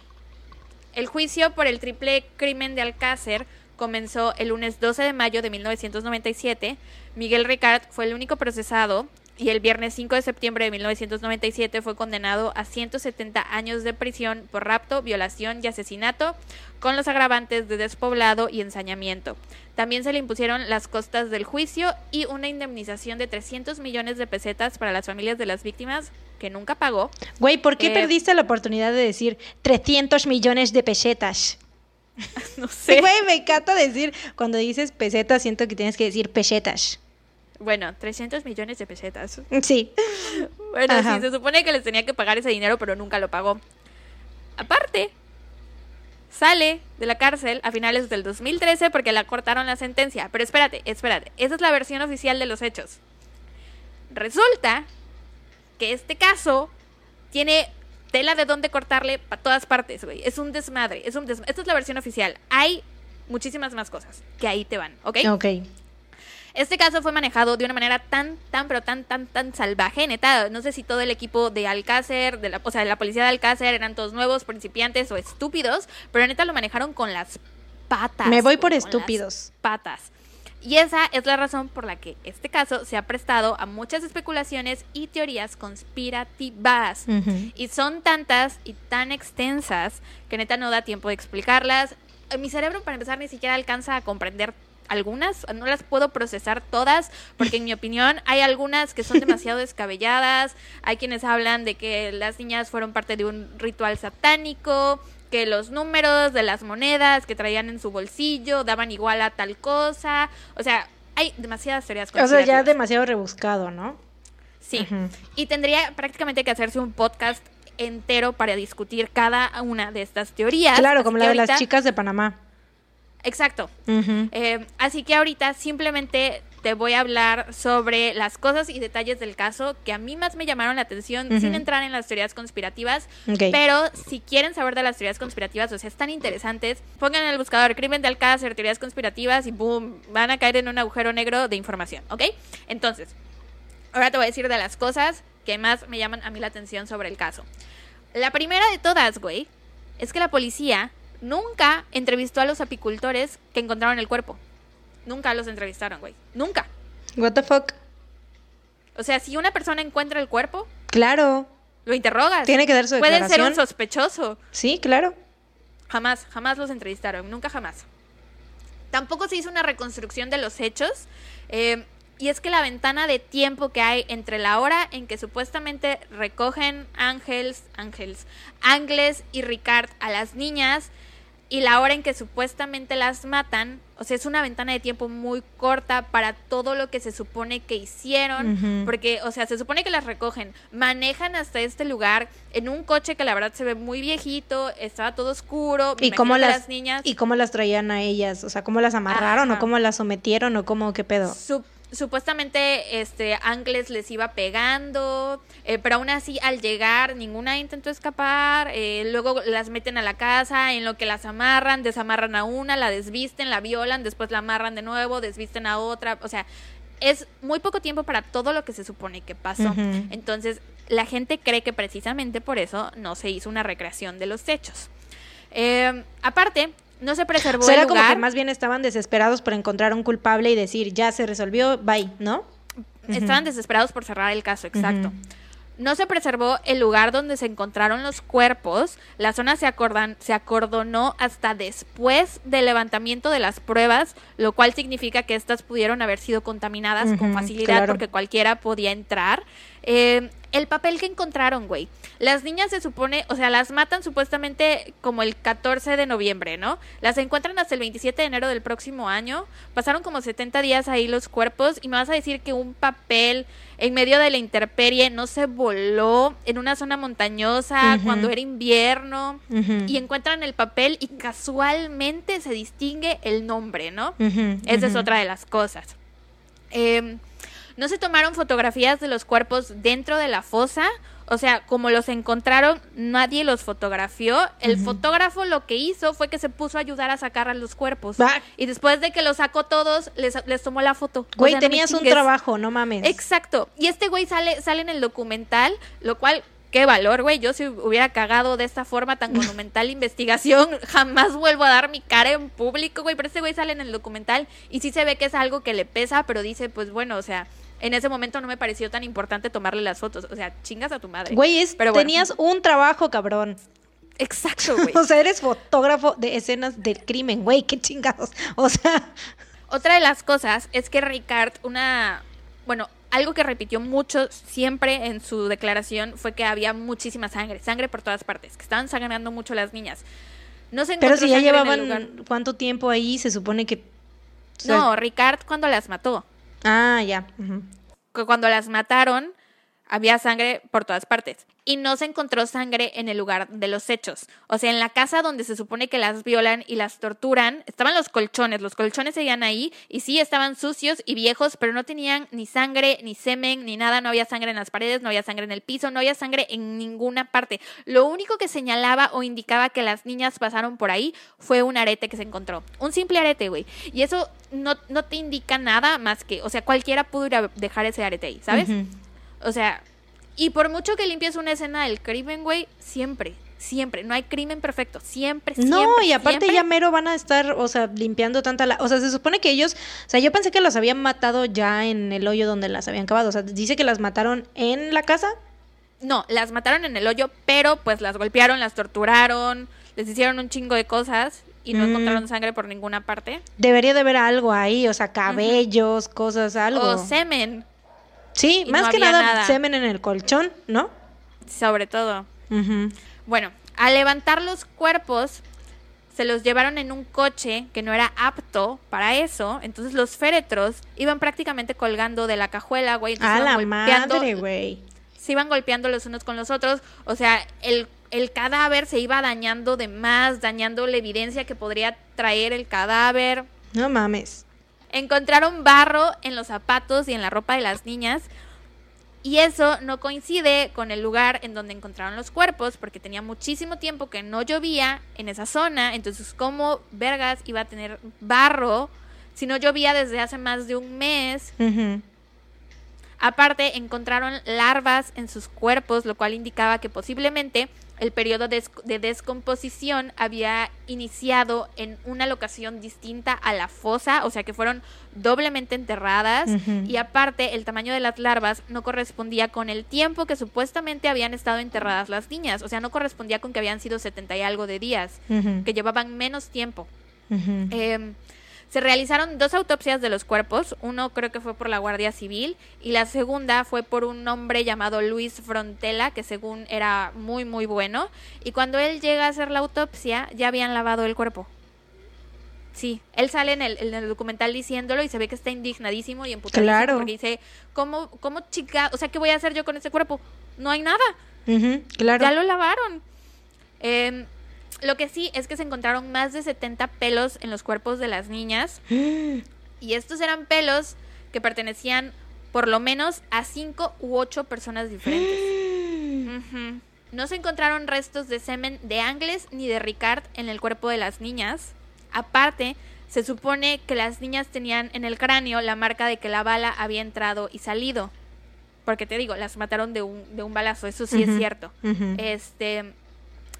El juicio por el triple crimen de Alcácer comenzó el lunes 12 de mayo de 1997. Miguel Ricard fue el único procesado y el viernes 5 de septiembre de 1997 fue condenado a 170 años de prisión por rapto, violación y asesinato, con los agravantes de despoblado y ensañamiento. También se le impusieron las costas del juicio y una indemnización de 300 millones de pesetas para las familias de las víctimas que nunca pagó. Güey, ¿por qué eh, perdiste la oportunidad de decir 300 millones de pesetas? (laughs) no sé. Güey, me encanta decir, cuando dices pesetas, siento que tienes que decir pesetas. Bueno, 300 millones de pesetas. Sí. bueno, sí, se supone que les tenía que pagar ese dinero, pero nunca lo pagó. Aparte, sale de la cárcel a finales del 2013 porque le cortaron la sentencia. Pero espérate, espérate. Esa es la versión oficial de los hechos. Resulta que este caso tiene tela de dónde cortarle para todas partes, güey. Es un desmadre. Es un Esta es la versión oficial. Hay muchísimas más cosas que ahí te van, ¿ok? Ok. Este caso fue manejado de una manera tan, tan, pero tan, tan, tan salvaje, neta. No sé si todo el equipo de Alcácer, de la, o sea, de la policía de Alcácer eran todos nuevos, principiantes o estúpidos, pero neta lo manejaron con las patas. Me voy por estúpidos. Patas. Y esa es la razón por la que este caso se ha prestado a muchas especulaciones y teorías conspirativas. Y son tantas y tan extensas que neta no da tiempo de explicarlas. Mi cerebro, para empezar, ni siquiera alcanza a comprender algunas, no las puedo procesar todas, porque en mi opinión hay algunas que son (laughs) demasiado descabelladas, hay quienes hablan de que las niñas fueron parte de un ritual satánico, que los números de las monedas que traían en su bolsillo daban igual a tal cosa, o sea, hay demasiadas teorías. O sea, ya demasiado rebuscado, ¿no? Sí, y tendría prácticamente que hacerse un podcast entero para discutir cada una de estas teorías. Claro, como la de las chicas de Panamá. Exacto. Eh, así que ahorita simplemente te voy a hablar sobre las cosas y detalles del caso que a mí más me llamaron la atención sin entrar en las teorías conspirativas. Pero si quieren saber de las teorías conspirativas, o sea, están interesantes, pongan en el buscador crimen de Alcácer, teorías conspirativas y boom, van a caer en un agujero negro de información, ¿ok? Entonces, ahora te voy a decir de las cosas que más me llaman a mí la atención sobre el caso. La primera de todas, güey, es que la policía nunca entrevistó a los apicultores que encontraron el cuerpo. Nunca los entrevistaron, güey. Nunca. What the fuck? O sea, si una persona encuentra el cuerpo. Claro. Lo interrogas. Tiene que dar su Puede ser un sospechoso. Sí, claro. Jamás, jamás los entrevistaron. Nunca jamás. Tampoco se hizo una reconstrucción de los hechos. Eh, y es que la ventana de tiempo que hay entre la hora en que supuestamente recogen Ángels, Ángels, Ángeles y Ricard a las niñas y la hora en que supuestamente las matan, o sea, es una ventana de tiempo muy corta para todo lo que se supone que hicieron, porque, o sea, se supone que las recogen, manejan hasta este lugar en un coche que la verdad se ve muy viejito, estaba todo oscuro, y cómo las, niñas y cómo las traían a ellas, o sea, cómo las amarraron o cómo las sometieron o cómo qué pedo supuestamente este Ángeles les iba pegando, eh, pero aún así al llegar ninguna intentó escapar, eh, luego las meten a la casa, en lo que las amarran, desamarran a una, la desvisten, la violan, después la amarran de nuevo, desvisten a otra, o sea, es muy poco tiempo para todo lo que se supone que pasó. Entonces, la gente cree que precisamente por eso no se hizo una recreación de los hechos. Eh, aparte, no se preservó o era como que más bien estaban desesperados por encontrar un culpable y decir, ya se resolvió, bye, ¿no? Estaban desesperados por cerrar el caso, exacto. No se preservó el lugar donde se encontraron los cuerpos. La zona se, acordan, se acordonó hasta después del levantamiento de las pruebas, lo cual significa que estas pudieron haber sido contaminadas con facilidad porque cualquiera podía entrar. Eh, el papel que encontraron, güey. Las niñas se supone, o sea, las matan supuestamente como el 14 de noviembre, ¿no? Las encuentran hasta el 27 de enero del próximo año. Pasaron como 70 días ahí los cuerpos y me vas a decir que un papel en medio de la intemperie no se voló en una zona montañosa cuando era invierno y encuentran el papel y casualmente se distingue el nombre, ¿no? Esa es otra de las cosas. Eh, no se tomaron fotografías de los cuerpos dentro de la fosa. O sea, como los encontraron, nadie los fotografió. El fotógrafo lo que hizo fue que se puso a ayudar a sacar a los cuerpos. Y después de que los sacó todos, les, tomó la foto. Güey, tenías un trabajo, no mames. Exacto. Y este güey sale, sale en el documental, lo cual qué valor, güey. Yo si hubiera cagado de esta forma tan (laughs) monumental investigación, jamás vuelvo a dar mi cara en público, güey. Pero este güey sale en el documental y sí se ve que es algo que le pesa, pero dice, pues bueno, o sea, en ese momento no me pareció tan importante tomarle las fotos. O sea, chingas a tu madre. Güey, Pero tenías un trabajo, cabrón. Exacto, güey. (laughs) o sea, eres fotógrafo de escenas del crimen, güey, qué chingados. O sea. Otra de las cosas es que Ricard, una. Bueno, algo que repitió mucho siempre en su declaración fue que había muchísima sangre, sangre por todas partes, que estaban sangrando mucho las niñas. No se Pero si ya llevaban cuánto tiempo ahí, se supone que. no, Ricard cuando las mató. Ah, ya. Cuando las mataron, había sangre por todas partes. Y no se encontró sangre en el lugar de los hechos. O sea, en la casa donde se supone que las violan y las torturan, estaban los colchones. Los colchones seguían ahí y sí estaban sucios y viejos, pero no tenían ni sangre, ni semen, ni nada. No había sangre en las paredes, no había sangre en el piso, no había sangre en ninguna parte. Lo único que señalaba o indicaba que las niñas pasaron por ahí fue un arete que se encontró. Un simple arete, güey. Y eso no, no te indica nada más que, o sea, cualquiera pudo ir a dejar ese arete ahí, ¿sabes? O sea, y por mucho que limpies una escena del crimen, güey, siempre, siempre, no hay crimen perfecto, siempre, siempre. No, y aparte ya mero van a estar, o sea, limpiando tanta la... O sea, se supone que ellos, o sea, yo pensé que las habían matado ya en el hoyo donde las habían cavado, o sea, dice que las mataron en la casa. No, las mataron en el hoyo, pero pues las golpearon, las torturaron, les hicieron un chingo de cosas y no mm. encontraron sangre por ninguna parte. Debería de haber algo ahí, o sea, cabellos, cosas, algo. O semen. Sí, más que nada, semen en el colchón, ¿no? Sobre todo. Bueno, al levantar los cuerpos, se los llevaron en un coche que no era apto para eso. Entonces los féretros iban prácticamente colgando de la cajuela, güey. A la madre, güey. Se iban golpeando los unos con los otros. O sea, el, el cadáver se iba dañando de más, dañando la evidencia que podría traer el cadáver. No mames. Encontraron barro en los zapatos y en la ropa de las niñas. Y eso no coincide con el lugar en donde encontraron los cuerpos, porque tenía muchísimo tiempo que no llovía en esa zona. Entonces, ¿cómo Vergas iba a tener barro si no llovía desde hace más de un mes? Aparte, encontraron larvas en sus cuerpos, lo cual indicaba que posiblemente el periodo de, descomposición había iniciado en una locación distinta a la fosa, o sea que fueron doblemente enterradas y aparte el tamaño de las larvas no correspondía con el tiempo que supuestamente habían estado enterradas las niñas, o sea, no correspondía con que habían sido 70 y algo de días, que llevaban menos tiempo. Se realizaron dos autopsias de los cuerpos, uno creo que fue por la Guardia Civil y la segunda fue por un hombre llamado Luis Frontela, que según era muy muy bueno, y cuando él llega a hacer la autopsia ya habían lavado el cuerpo. Sí, él sale en el, documental diciéndolo y se ve que está indignadísimo y emputadísimo claro. porque dice, ¿cómo, ¿cómo chica? O sea, ¿qué voy a hacer yo con ese cuerpo? No hay nada. claro. Ya lo lavaron. Eh, lo que sí es que se encontraron más de 70 pelos en los cuerpos de las niñas. (gasps) y estos eran pelos que pertenecían por lo menos a 5 u 8 personas diferentes. (gasps) No se encontraron restos de semen de Angles ni de Ricard en el cuerpo de las niñas. Aparte, se supone que las niñas tenían en el cráneo la marca de que la bala había entrado y salido. Porque te digo, las mataron de un, de un balazo, eso sí es cierto. Este,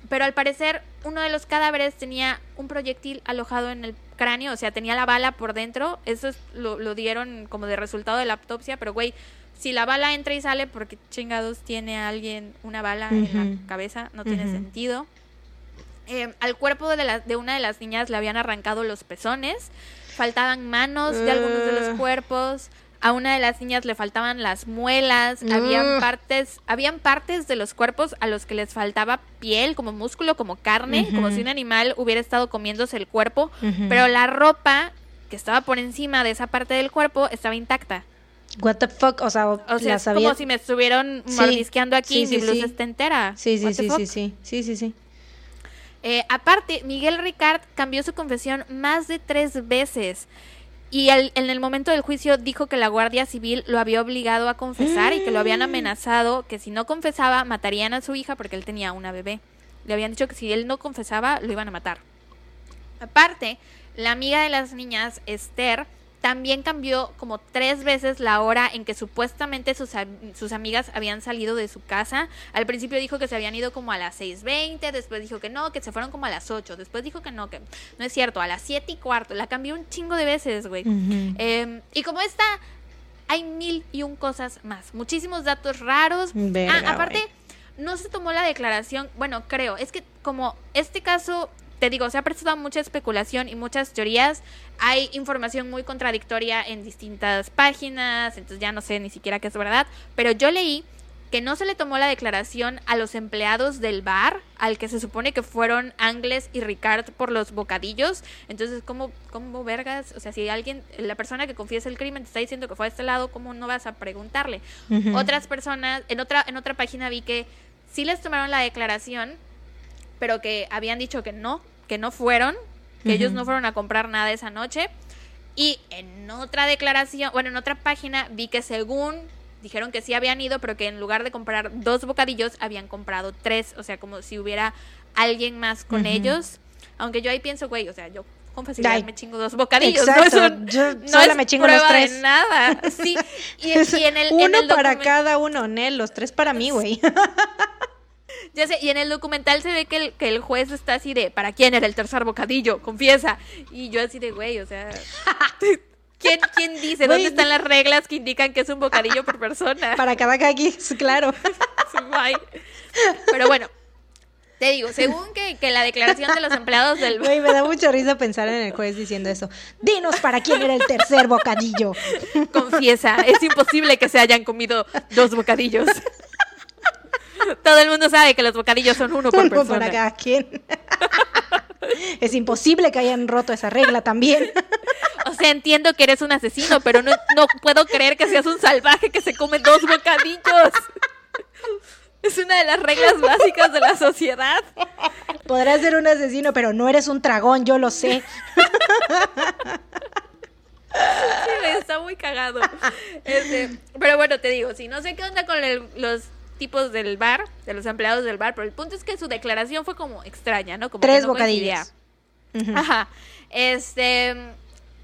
pero al parecer uno de los cadáveres tenía un proyectil alojado en el cráneo, o sea, tenía la bala por dentro. Eso lo, dieron como de resultado de la autopsia, pero güey, si la bala entra y sale porque chingados tiene alguien una bala en la cabeza, no tiene sentido. Eh, al cuerpo de, la, de una de las niñas le habían arrancado los pezones, faltaban manos de algunos de los cuerpos, a una de las niñas le faltaban las muelas, habían partes, habían partes de los cuerpos a los que les faltaba piel, como músculo, como carne, como si un animal hubiera estado comiéndose el cuerpo, pero la ropa que estaba por encima de esa parte del cuerpo estaba intacta. What the fuck, o sea, o sea es como si me estuvieran mordisqueando aquí y mi blusa está entera. Sí, sí, sí, sí, sí, sí, sí, sí. Eh, aparte, Miguel Ricard cambió su confesión más de tres veces. Y en el momento del juicio dijo que la Guardia Civil lo había obligado a confesar y que lo habían mm. amenazado que si no confesaba matarían a su hija porque él tenía una bebé. Le habían dicho que si él no confesaba lo iban a matar. Aparte, la amiga de las niñas, Esther, también cambió como tres veces la hora en que supuestamente sus, sus, amigas habían salido de su casa. Al principio dijo que se habían ido como a las 6.20, después dijo que no, que se fueron como a las 8, después dijo que no, que no es cierto, a las 7 y cuarto. La cambió un chingo de veces, güey. Em, y como esta, hay mil y un cosas más. Muchísimos datos raros. ah, aparte, no se tomó la declaración, bueno, creo, es que como este caso te digo, se ha prestado mucha especulación y muchas teorías. Hay información muy contradictoria en distintas páginas, entonces ya no sé ni siquiera qué es verdad. Pero yo leí que no se le tomó la declaración a los empleados del bar, al que se supone que fueron Angles y Ricard por los bocadillos. Entonces, ¿cómo, cómo vergas? O sea, si alguien, la persona que confiesa el crimen te está diciendo que fue a este lado, ¿cómo no vas a preguntarle? Otras personas, en otra, en otra página vi que sí les tomaron la declaración, pero que habían dicho que no, que no fueron, que ellos no fueron a comprar nada esa noche. Y en otra declaración, bueno, en otra página vi que según dijeron que sí habían ido, pero que en lugar de comprar dos bocadillos, habían comprado tres. O sea, como si hubiera alguien más con ellos. Aunque yo ahí pienso, güey, o sea, yo con facilidad me chingo dos bocadillos. Exacto. ¿no? yo sola me chingo los tres. De nada. Sí. Y, en (laughs) el, uno para cada uno, Nel, los tres para mí, güey. (laughs) Ya sé, y en el documental se ve que el, que el juez está así de, ¿para quién era el tercer bocadillo? Confiesa. Y yo así de, güey, o sea... (laughs) ¿Quién, quién dice? ¿Dónde están las reglas que indican que es un bocadillo por persona? (laughs) Para cada aquí, claro. Pero bueno, te digo, según que, que, la declaración de los empleados del... Güey, me da mucha risa pensar en el juez diciendo eso. Dinos para quién era el tercer bocadillo. Confiesa, es imposible que se hayan comido dos bocadillos. (laughs) Todo el mundo sabe que los bocadillos son uno por persona. para cada quien. (laughs) Es imposible que hayan roto esa regla también. (laughs) O sea, entiendo que eres un asesino, pero no, no puedo creer que seas un salvaje que se come dos bocadillos. Es una de las reglas básicas de la sociedad. Podrás ser un asesino, pero no eres un dragón, yo lo sé. Sí, está muy cagado. Este, pero bueno, te digo, si no sé qué onda con los tipos del bar, de los empleados del bar, pero el punto es que su declaración fue como extraña, ¿no? Como Tres bocadillos. Ajá. Este.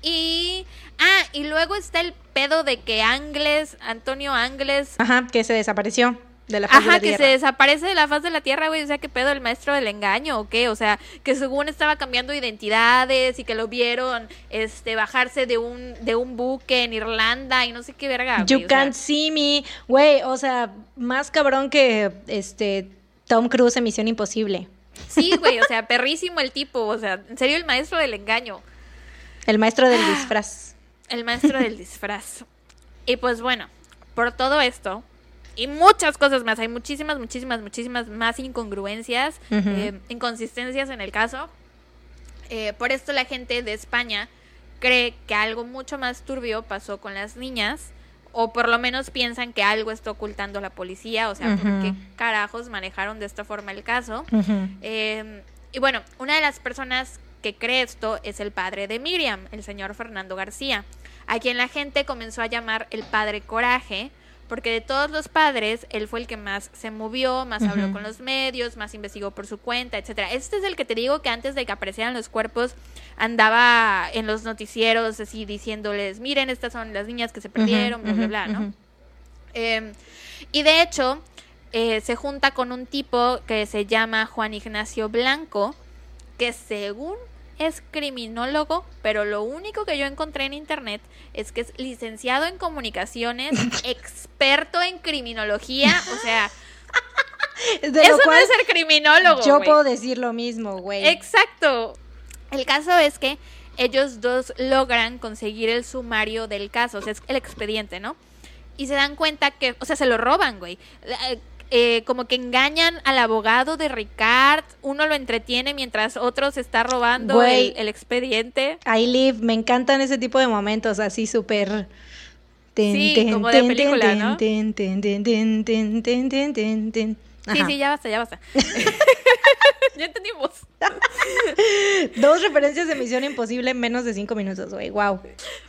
Y. Ah, y luego está el pedo de que Angles, Antonio Angles. Ajá, que se desapareció de la faz Ajá, de la que se desaparece de la faz de la tierra, güey. O sea, ¿qué pedo el maestro del engaño o qué? O sea, que según estaba cambiando identidades y que lo vieron este bajarse de un de un buque en Irlanda y no sé qué verga. You can't see me, güey. O sea, más cabrón que este Tom Cruise en Misión Imposible. Sí, güey. O sea, perrísimo el tipo. O sea, en serio, el maestro del engaño. El maestro del (gasps) disfraz. El maestro del disfraz. Y pues bueno, por todo esto, y muchas cosas más. Hay muchísimas, muchísimas, muchísimas más incongruencias, eh, inconsistencias en el caso. Eh, por esto la gente de España cree que algo mucho más turbio pasó con las niñas, o por lo menos piensan que algo está ocultando la policía, o sea, ¿por qué carajos manejaron de esta forma el caso? Em, y bueno, una de las personas que cree esto es el padre de Miriam, el señor Fernando García, a quien la gente comenzó a llamar el padre coraje, porque de todos los padres, él fue el que más se movió, más habló con los medios, más investigó por su cuenta, etcétera. Este es el que te digo que antes de que aparecieran los cuerpos andaba en los noticieros así diciéndoles, miren, estas son las niñas que se perdieron, bla, bla, bla, ¿no? Em, y de hecho, eh, se junta con un tipo que se llama Juan Ignacio Blanco, que según es criminólogo, pero lo único que yo encontré en internet es que es licenciado en comunicaciones, (laughs) experto en criminología, o sea, (laughs) de eso no es ser criminólogo. Yo puedo decir lo mismo, güey. Exacto. El caso es que ellos dos logran conseguir el sumario del caso, o sea, es el expediente, ¿no? Y se dan cuenta que, o sea, se lo roban, güey. Eh, como que engañan al abogado de Ricard, uno lo entretiene mientras otro se está robando el, expediente. I live, me encantan ese tipo de momentos así súper... Sí, como de película, ¿no? Sí, sí, ya basta, ya basta. (laughs) (laughs) ya entendimos. (laughs) Dos referencias de Misión Imposible en menos de cinco minutos, güey, wow.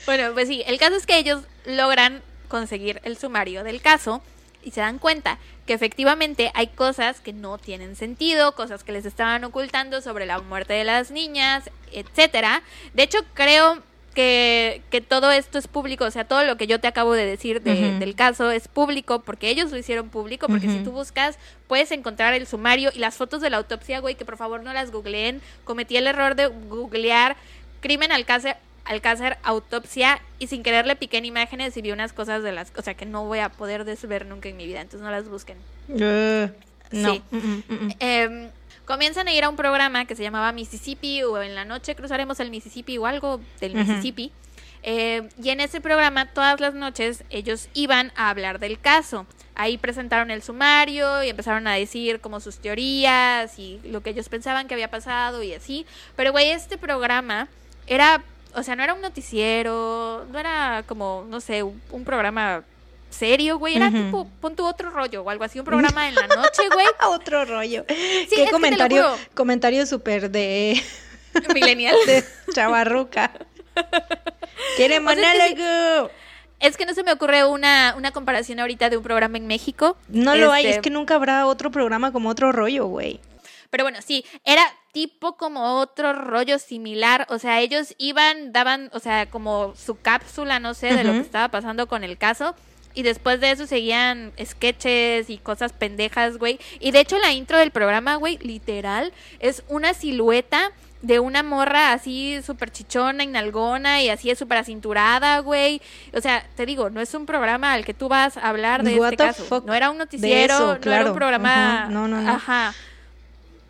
Bueno, pues sí, el caso es que ellos logran conseguir el sumario del caso y se dan cuenta que efectivamente hay cosas que no tienen sentido, cosas que les estaban ocultando sobre la muerte de las niñas, etcétera. De hecho, creo que, que, todo esto es público, o sea, todo lo que yo te acabo de decir del caso es público porque ellos lo hicieron público, porque si tú buscas puedes encontrar el sumario y las fotos de la autopsia, güey, que por favor no las googleen. Cometí el error de googlear crimen al cáncer, Alcázar autopsia y sin querer le piqué en imágenes y vi unas cosas de las, o sea, que no voy a poder desver nunca en mi vida, entonces no las busquen. Eh, no. Sí. Mm, mm, mm, em, comienzan a ir a un programa que se llamaba Mississippi o en la noche cruzaremos el Mississippi o algo del Mississippi. Em, y en ese programa todas las noches ellos iban a hablar del caso. ahí presentaron el sumario y empezaron a decir como sus teorías y lo que ellos pensaban que había pasado y así. Pero, güey, este programa era, o sea, no era un noticiero, no era como, no sé, un, programa serio, güey. Era tipo, pon tu otro rollo o algo así, un programa en la (laughs) noche, güey. otro rollo. Qué comentario, comentario súper de... (laughs) Millennial. (laughs) de chavarruca. Quiere monólogo. Es que no se me ocurre una, una comparación ahorita de un programa en México. No lo hay, es este, que nunca habrá otro programa como otro rollo, güey. Pero bueno, sí, era tipo como otro rollo similar, o sea, ellos iban, daban, o sea, como su cápsula, no sé, de lo que estaba pasando con el caso. Y después de eso seguían sketches y cosas pendejas, güey. Y de hecho la intro del programa, güey, literal, es una silueta de una morra así súper chichona, inalgona y así es súper acinturada, güey. O sea, te digo, no es un programa al que tú vas a hablar de este caso. No era un noticiero, no era un programa... No, no, no. Ajá.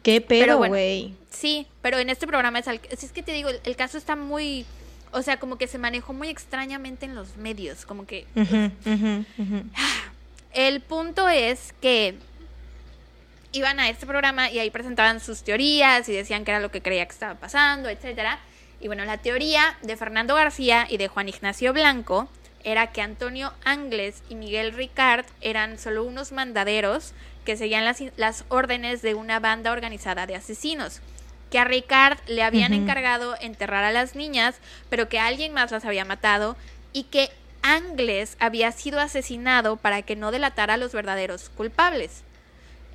Qué pedo, güey. sí, pero en este programa es, es que te digo, el, caso está muy... O sea, como que se manejó muy extrañamente en los medios, como que... (sighs) el punto es que iban a este programa y ahí presentaban sus teorías y decían que era lo que creía que estaba pasando, etcétera. Y bueno, la teoría de Fernando García y de Juan Ignacio Blanco era que Antonio Angles y Miguel Ricard eran solo unos mandaderos que seguían las, las órdenes de una banda organizada de asesinos. Que a Ricard le habían encargado enterrar a las niñas, pero que alguien más las había matado y que Angles había sido asesinado para que no delatara a los verdaderos culpables.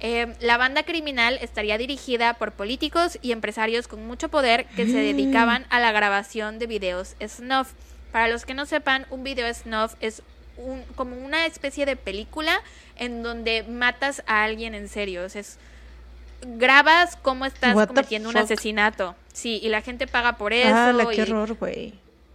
Eh, la banda criminal estaría dirigida por políticos y empresarios con mucho poder que se mm. dedicaban a la grabación de videos snuff. Para los que no sepan, un video snuff es un, como una especie de película en donde matas a alguien en serio. O sea, es, grabas cómo estás cometiendo un asesinato. Sí, y la gente paga por eso. Ah, qué horror, güey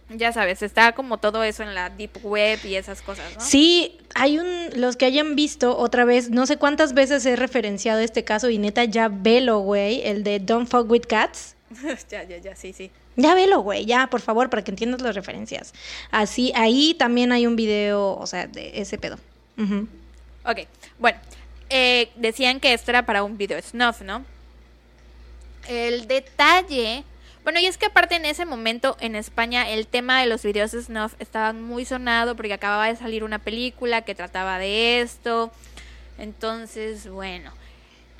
ya sabes, está como todo eso en la deep web y esas cosas, ¿no? Sí, hay un, los que hayan visto otra vez, no sé cuántas veces he referenciado este caso y neta ya velo, güey, el de Don't Fuck With Cats. (laughs) ya, ya, ya, sí, sí. Ya velo, güey, ya, por favor, para que entiendas las referencias. Así, ahí también hay un video, o sea, de ese pedo. Ok, bueno, eh, decían que esto era para un video snuff, ¿no? El detalle bueno, y es que aparte en ese momento en España el tema de los videos snuff estaba muy sonado porque acababa de salir una película que trataba de esto. Entonces, bueno,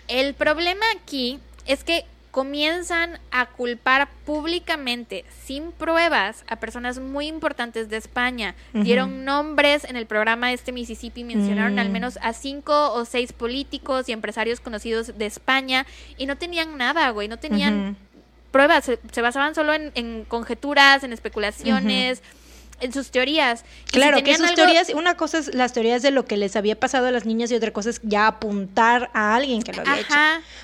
el problema aquí es que comienzan a culpar públicamente, sin pruebas, a personas muy importantes de España. Dieron nombres en el programa este Mississippi, mencionaron al mm. menos a cinco o seis políticos y empresarios conocidos de España y no tenían nada, güey, no tenían pruebas, se, basaban solo en, conjeturas, en especulaciones. En sus teorías. claro, que sus teorías, una cosa es las teorías de lo que les había pasado a las niñas y otra cosa es ya apuntar a alguien que lo había hecho.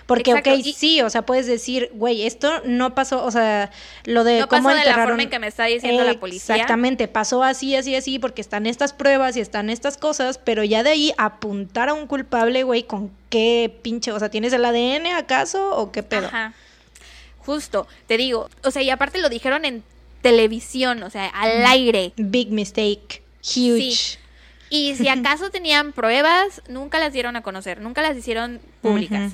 Porque, ok, sí, o sea, puedes decir, güey, esto no pasó, o sea, lo de no cómo pasó de la forma en que me está diciendo la policía. Exactamente, pasó así, así, así, porque están estas pruebas y están estas cosas, pero ya de ahí apuntar a un culpable, güey, con qué pinche, o sea, ¿tienes el ADN acaso o qué pedo? Ajá. Justo, te digo, o sea, y aparte lo dijeron en televisión, o sea, al aire. Big mistake, huge. Y si (laughs) acaso tenían pruebas, nunca las dieron a conocer, nunca las hicieron públicas.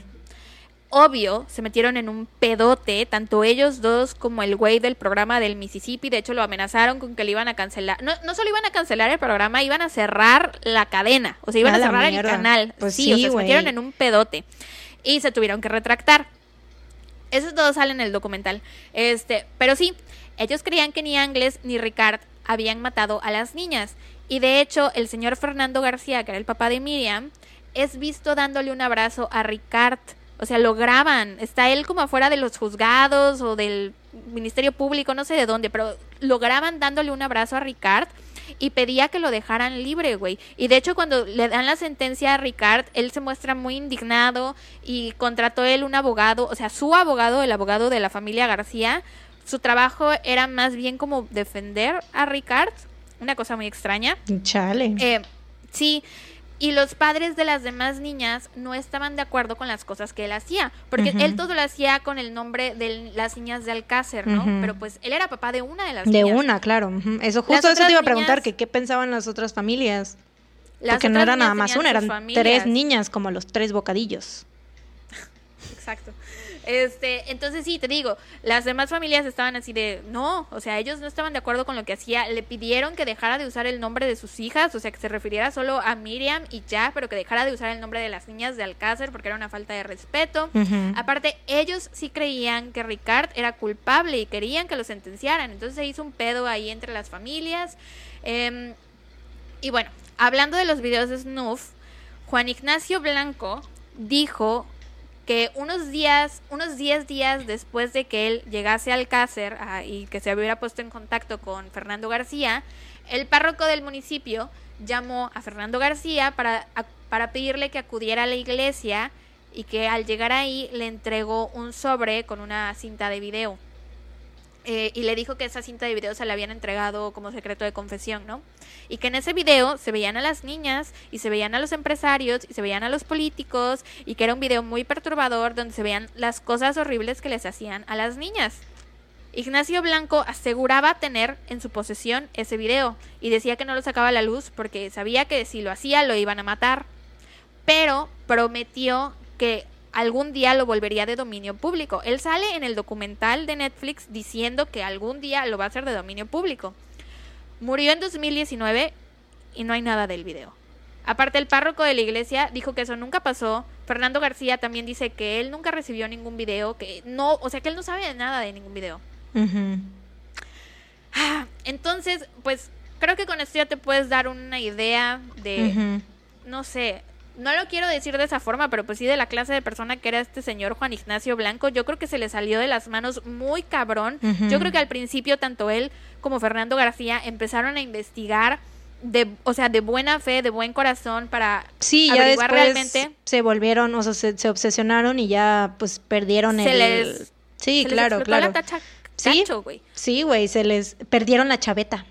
Obvio, se metieron en un pedote, tanto ellos dos como el güey del programa del Mississippi. De hecho, lo amenazaron con que le iban a cancelar. No, no solo iban a cancelar el programa, iban a cerrar la cadena. O sea, iban a, cerrar el canal. Pues sí, o sea, se metieron en un pedote. Y se tuvieron que retractar. Eso todo sale en el documental. Este, pero sí, ellos creían que ni Angles ni Ricard habían matado a las niñas. Y de hecho, el señor Fernando García, que era el papá de Miriam, es visto dándole un abrazo a Ricard. O sea, lo graban. Está él como afuera de los juzgados o del Ministerio Público, no sé de dónde, pero lo graban dándole un abrazo a Ricard y pedía que lo dejaran libre, güey. Y de hecho cuando le dan la sentencia a Ricard, él se muestra muy indignado y contrató él un abogado, o sea, su abogado, el abogado de la familia García, su trabajo era más bien como defender a Ricard, una cosa muy extraña. Chale. Eh, sí, y los padres de las demás niñas no estaban de acuerdo con las cosas que él hacía, porque él todo lo hacía con el nombre de las niñas de Alcácer, ¿no? Pero pues él era papá de una de las niñas. De una, claro. Eso justo eso te iba a preguntar, que qué pensaban las otras familias. Porque no era nada más una, eran tres niñas como los tres bocadillos. (laughs) Exacto. Este, entonces sí, te digo, las demás familias estaban así de, no, o sea, ellos no estaban de acuerdo con lo que hacía, le pidieron que dejara de usar el nombre de sus hijas, o sea, que se refiriera solo a Miriam y ya, pero que dejara de usar el nombre de las niñas de Alcácer porque era una falta de respeto. Aparte, ellos sí creían que Ricard era culpable y querían que lo sentenciaran, entonces se hizo un pedo ahí entre las familias. Em, y bueno, hablando de los videos de Snuff, Juan Ignacio Blanco dijo que unos días, unos 10 días después de que él llegase al Alcácer ah, y que se hubiera puesto en contacto con Fernando García, el párroco del municipio llamó a Fernando García para, para pedirle que acudiera a la iglesia y que al llegar ahí le entregó un sobre con una cinta de video. Eh, y le dijo que esa cinta de video se le habían entregado como secreto de confesión, ¿no? Y que en ese video se veían a las niñas y se veían a los empresarios y se veían a los políticos y que era un video muy perturbador donde se veían las cosas horribles que les hacían a las niñas. Ignacio Blanco aseguraba tener en su posesión ese video y decía que no lo sacaba a la luz porque sabía que si lo hacía lo iban a matar, pero prometió que algún día lo volvería de dominio público. Él sale en el documental de Netflix diciendo que algún día lo va a hacer de dominio público. Murió en 2019 y no hay nada del video. Aparte, el párroco de la iglesia dijo que eso nunca pasó. Fernando García también dice que él nunca recibió ningún video, que no, o sea, que él no sabe nada de ningún video. Ah, entonces, pues creo que con esto ya te puedes dar una idea de, no sé, no lo quiero decir de esa forma, pero pues sí de la clase de persona que era este señor Juan Ignacio Blanco, yo creo que se le salió de las manos muy cabrón. Yo creo que al principio tanto él como Fernando García empezaron a investigar de, o sea, de buena fe, de buen corazón para sí, averiguar realmente. Se volvieron, o sea, se, obsesionaron y ya pues perdieron el. sí, claro, claro. sí, sí, güey, se les perdieron la chaveta.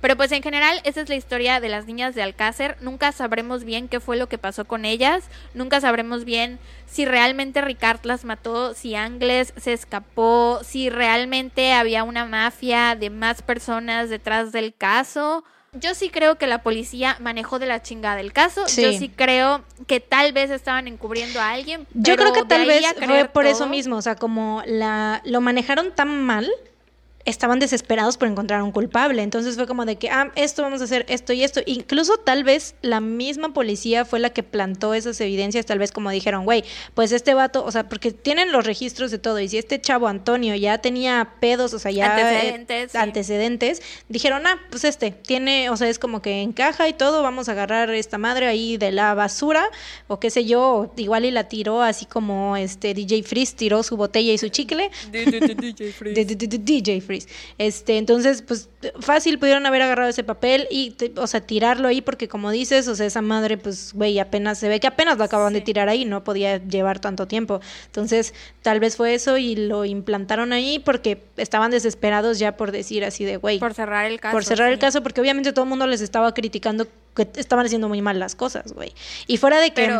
Pero pues en general esa es la historia de las niñas de Alcácer. Nunca sabremos bien qué fue lo que pasó con ellas. Nunca sabremos bien si realmente Ricard las mató, si Angles se escapó, si realmente había una mafia de más personas detrás del caso. Yo sí creo que la policía manejó de la chingada el caso. Yo sí creo que tal vez estaban encubriendo a alguien. Yo creo que tal vez fue por eso mismo, o sea, como la lo manejaron tan mal estaban desesperados por encontrar un culpable. Entonces fue como de que, ah, esto vamos a hacer, esto y esto. Incluso tal vez la misma policía fue la que plantó esas evidencias, tal vez como dijeron, güey, pues este vato, o sea, porque tienen los registros de todo. Y si este chavo Antonio ya tenía pedos, o sea, ya antecedentes, antecedentes dijeron, ah, pues este tiene, o sea, es como que encaja y todo, vamos a agarrar esta madre ahí de la basura, o qué sé yo, igual y la tiró así como este DJ Freeze tiró su botella y su chicle. (laughs) DJ Freeze. (laughs) DJ Freeze. Este, entonces, pues fácil pudieron haber agarrado ese papel y, o sea, tirarlo ahí porque como dices, o sea, esa madre, pues, güey, apenas se ve que apenas lo acaban de tirar ahí, no podía llevar tanto tiempo. Entonces, tal vez fue eso y lo implantaron ahí porque estaban desesperados ya por decir así de, güey. Por cerrar el caso. Por cerrar el caso porque obviamente todo el mundo les estaba criticando que estaban haciendo muy mal las cosas, güey. Y fuera de que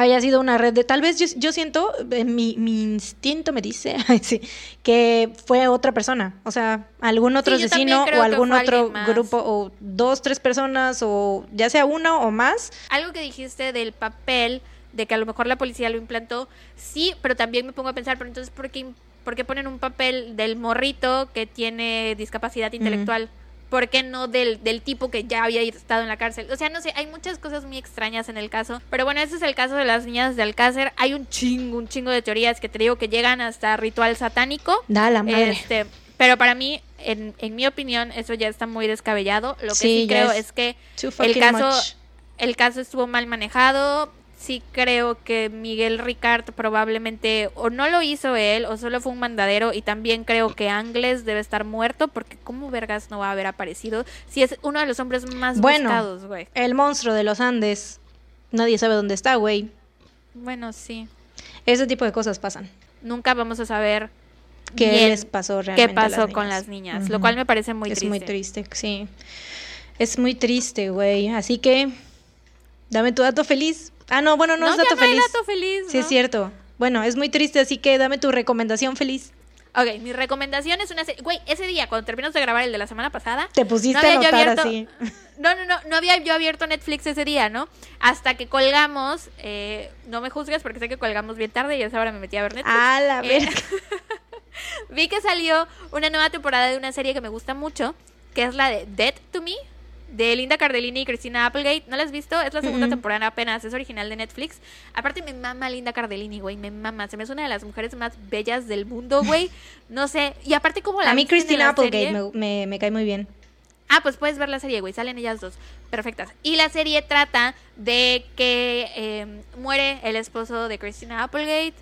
haya sido una red de tal vez yo, yo siento eh, mi, mi, instinto me dice (laughs) que fue otra persona. O sea algún otro asesino o algún otro grupo o dos tres personas o ya sea uno o más. Algo que dijiste del papel de que a lo mejor la policía lo implantó sí pero también me pongo a pensar pero entonces por qué, por qué ponen un papel del morrito que tiene discapacidad intelectual ¿por qué no del, del tipo que ya había estado en la cárcel? O sea, no sé, hay muchas cosas muy extrañas en el caso. Pero bueno, ese es el caso de las niñas de Alcácer. Hay un chingo, un chingo de teorías que te digo que llegan hasta ritual satánico. Da la madre. Este, pero para mí, en, en mi opinión, eso ya está muy descabellado. Lo que sí, creo es, que el caso, el caso estuvo mal manejado sí creo que Miguel Ricard probablemente o no lo hizo él o solo fue un mandadero y también creo que Angles debe estar muerto porque cómo vergas no va a haber aparecido si es uno de los hombres más buscados, güey. El monstruo de los Andes. Nadie sabe dónde está, güey. Bueno, sí. Ese tipo de cosas pasan. Nunca vamos a saber qué les pasó realmente. Qué pasó con las niñas, lo cual me parece muy triste. Es muy triste, sí. Es muy triste, güey. Así que dame tu dato feliz. Ah, no, bueno, no, es dato feliz. dato feliz. Sí, es cierto. Bueno, es muy triste, así que dame tu recomendación feliz. Ok, mi recomendación es una serie. Güey, ese día, cuando terminamos de grabar el de la semana pasada. Te pusiste a notar así. (laughs) No, no, no, no había yo abierto Netflix ese día, ¿no? Hasta que colgamos. Eh, no me juzgues porque sé que colgamos bien tarde y a esa hora me metí a ver Netflix. Ah, la eh, (laughs) Vi que salió una nueva temporada de una serie que me gusta mucho, que es la de Dead to Me de Linda Cardellini y Christina Applegate. ¿No la has visto? Es la segunda temporada apenas, es original de Netflix. Aparte me mama Linda Cardellini, güey, me mama. Se me hace una de las mujeres más bellas del mundo, güey. (laughs) No sé. Y aparte como la... A mí Christina Applegate me, me, cae muy bien. Ah, pues puedes ver la serie, güey. Salen ellas dos. Perfectas. Y la serie trata de que eh, muere el esposo de Christina Applegate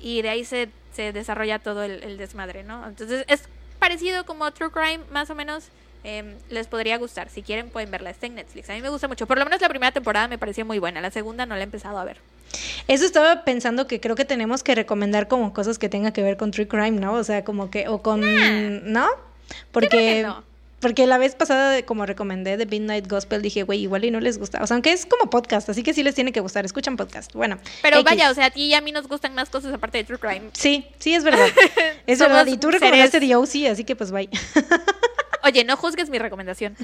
y de ahí se, se desarrolla todo el, el desmadre, ¿no? Entonces es parecido como True Crime, más o menos. Em, les podría gustar. Si quieren, pueden verla. Está en Netflix. A mí me gusta mucho. Por lo menos la primera temporada me pareció muy buena. La segunda no la he empezado a ver. Eso estaba pensando que creo que tenemos que recomendar como cosas que tengan que ver con True Crime, ¿no? O sea, como que, o con, ¿no? Porque porque la vez pasada, como recomendé The Midnight Gospel, dije, güey, igual y no les gusta. O sea, aunque es como podcast, así que sí les tiene que gustar. Escuchan podcast. Bueno. Pero vaya, o sea, a ti y a mí nos gustan más cosas aparte de True Crime. Sí, sí, es verdad. (laughs) es verdad. Y tú recomendaste The OC, así que pues bye. (laughs) Oye, no juzgues mi recomendación.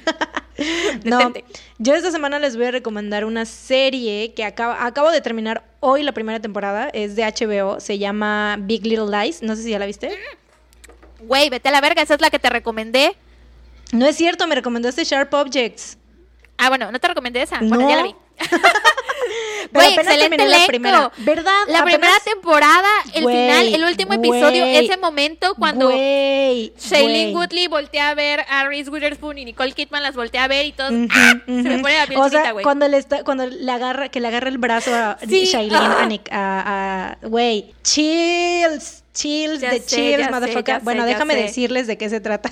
(laughs) no, yo esta semana les voy a recomendar una serie que acabo de terminar hoy la primera temporada. Es de HBO. Se llama Big Little Lies. No sé si ya la viste. Güey, vete a la verga. Esa es la que te recomendé. No es cierto, me recomendaste Sharp Objects. Ah, bueno, no te recomendé esa. Bueno, ya la vi. (laughs) Pero excelente la primera. ¿Verdad? La primera temporada, el final, el último episodio, ese momento cuando Shailene Woodley voltea a ver a Reese Witherspoon y Nicole Kidman las voltea a ver y todos ¡ah! se me pone la piel o sea, cuando le está, cuando le agarra, que le agarra el brazo a Shailene a, güey, chills, chills, de chills, motherfucker. bueno, déjame decirles de qué se trata.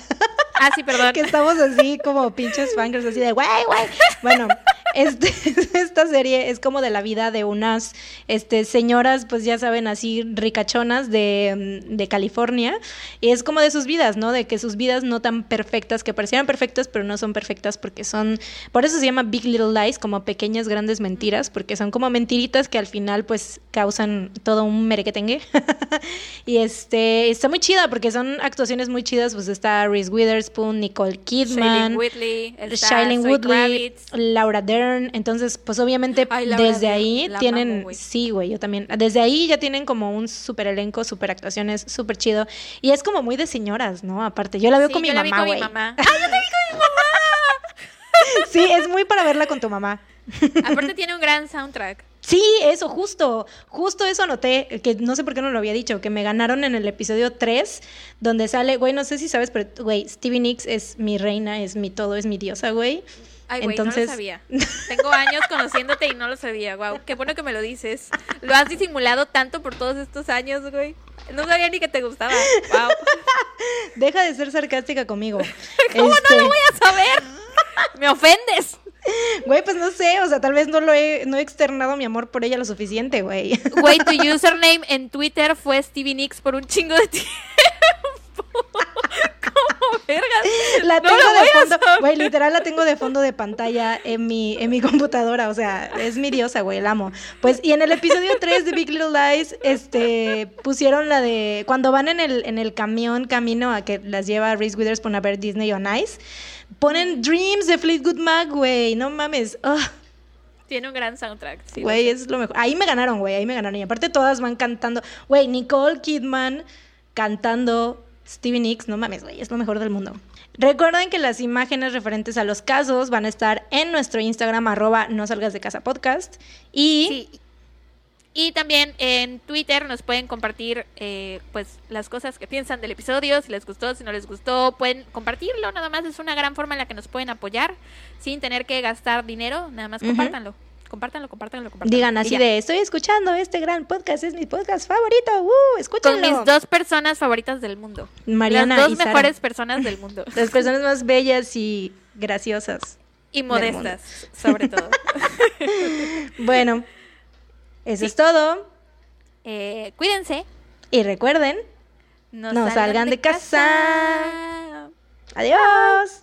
Ah, sí, perdón. (laughs) que estamos así como pinches fangirls, así de, güey, güey. Bueno, este, (laughs) esta serie es como de la vida de unas este, señoras, pues ya saben, así ricachonas de, de, California. Y es como de sus vidas, ¿no? De que sus vidas no tan perfectas, que parecieran perfectas, pero no son perfectas porque son. Por eso se llama Big Little Lies, como pequeñas grandes mentiras, porque son como mentiritas que al final, pues, causan todo un merequetengue. (laughs) y este, está muy chida porque son actuaciones muy chidas. Pues está Reese Witherspoon, Nicole Kidman, Shailene Woodley, Laura Dern entonces, pues obviamente desde ahí tienen, sí, güey, yo también, desde ahí ya tienen como un súper elenco, súper actuaciones, súper chido. Y es como muy de señoras, ¿no? Aparte, yo la veo con mi mamá, güey. ¡Ah, yo la vi con mi mamá! sí, es muy para verla con tu mamá. (laughs) Aparte tiene un gran soundtrack. Sí, eso, justo, justo eso anoté, que no sé por qué no lo había dicho, que me ganaron en el episodio 3, donde sale, güey, no sé si sabes, pero, güey, Stevie Nicks es mi reina, es mi todo, es mi diosa, güey. Ay, güey, Entonces... no lo sabía. (laughs) Tengo años conociéndote y no lo sabía, wow. Qué bueno que me lo dices. Lo has disimulado tanto por todos estos años, güey. No sabía ni que te gustaba. Wow. (laughs) Deja de ser sarcástica conmigo. (laughs) ¿Cómo no lo voy a saber? Me ofendes. Güey, pues no sé, o sea, tal vez no lo he, no he externado mi amor por ella lo suficiente, güey. Güey, tu username en Twitter fue Stevie Nicks por un chingo de tiempo. (laughs) ¿Cómo vergas? La tengo de fondo, güey, literal la tengo de fondo de pantalla en mi, en mi computadora, o sea, es mi diosa, güey, la amo. Pues, y en el episodio 3 de Big Little Lies, este, pusieron la de, cuando van en el, en el camión, camino a que las lleva Reese Witherspoon a ver Disney on Ice, ponen Dreams de Fleetwood Mac, güey, no mames, Tiene un gran soundtrack. Güey, es lo mejor. Ahí me ganaron, güey, ahí me ganaron. Y aparte todas van cantando. Güey, Nicole Kidman cantando Stevie Nicks, no mames, güey, es lo mejor del mundo. Recuerden que las imágenes referentes a los casos van a estar en nuestro Instagram, arroba no salgas de casa podcast. Y. Y también en Twitter nos pueden compartir eh, pues las cosas que piensan del episodio, si les gustó, si no les gustó, pueden compartirlo, nada más es una gran forma en la que nos pueden apoyar sin tener que gastar dinero, nada más compártanlo compártanlo, compártanlo, compártanlo. Digan así de, estoy escuchando este gran podcast, es mi podcast favorito, uh, escúchenlo. Con mis dos personas favoritas del mundo. Mariana Las dos mejores personas del mundo. (laughs) Las personas más bellas y graciosas. Y modestas, sobre todo. (laughs) bueno, eso es todo. Eh, cuídense. Y recuerden, no, salgan, de, casa. Adiós.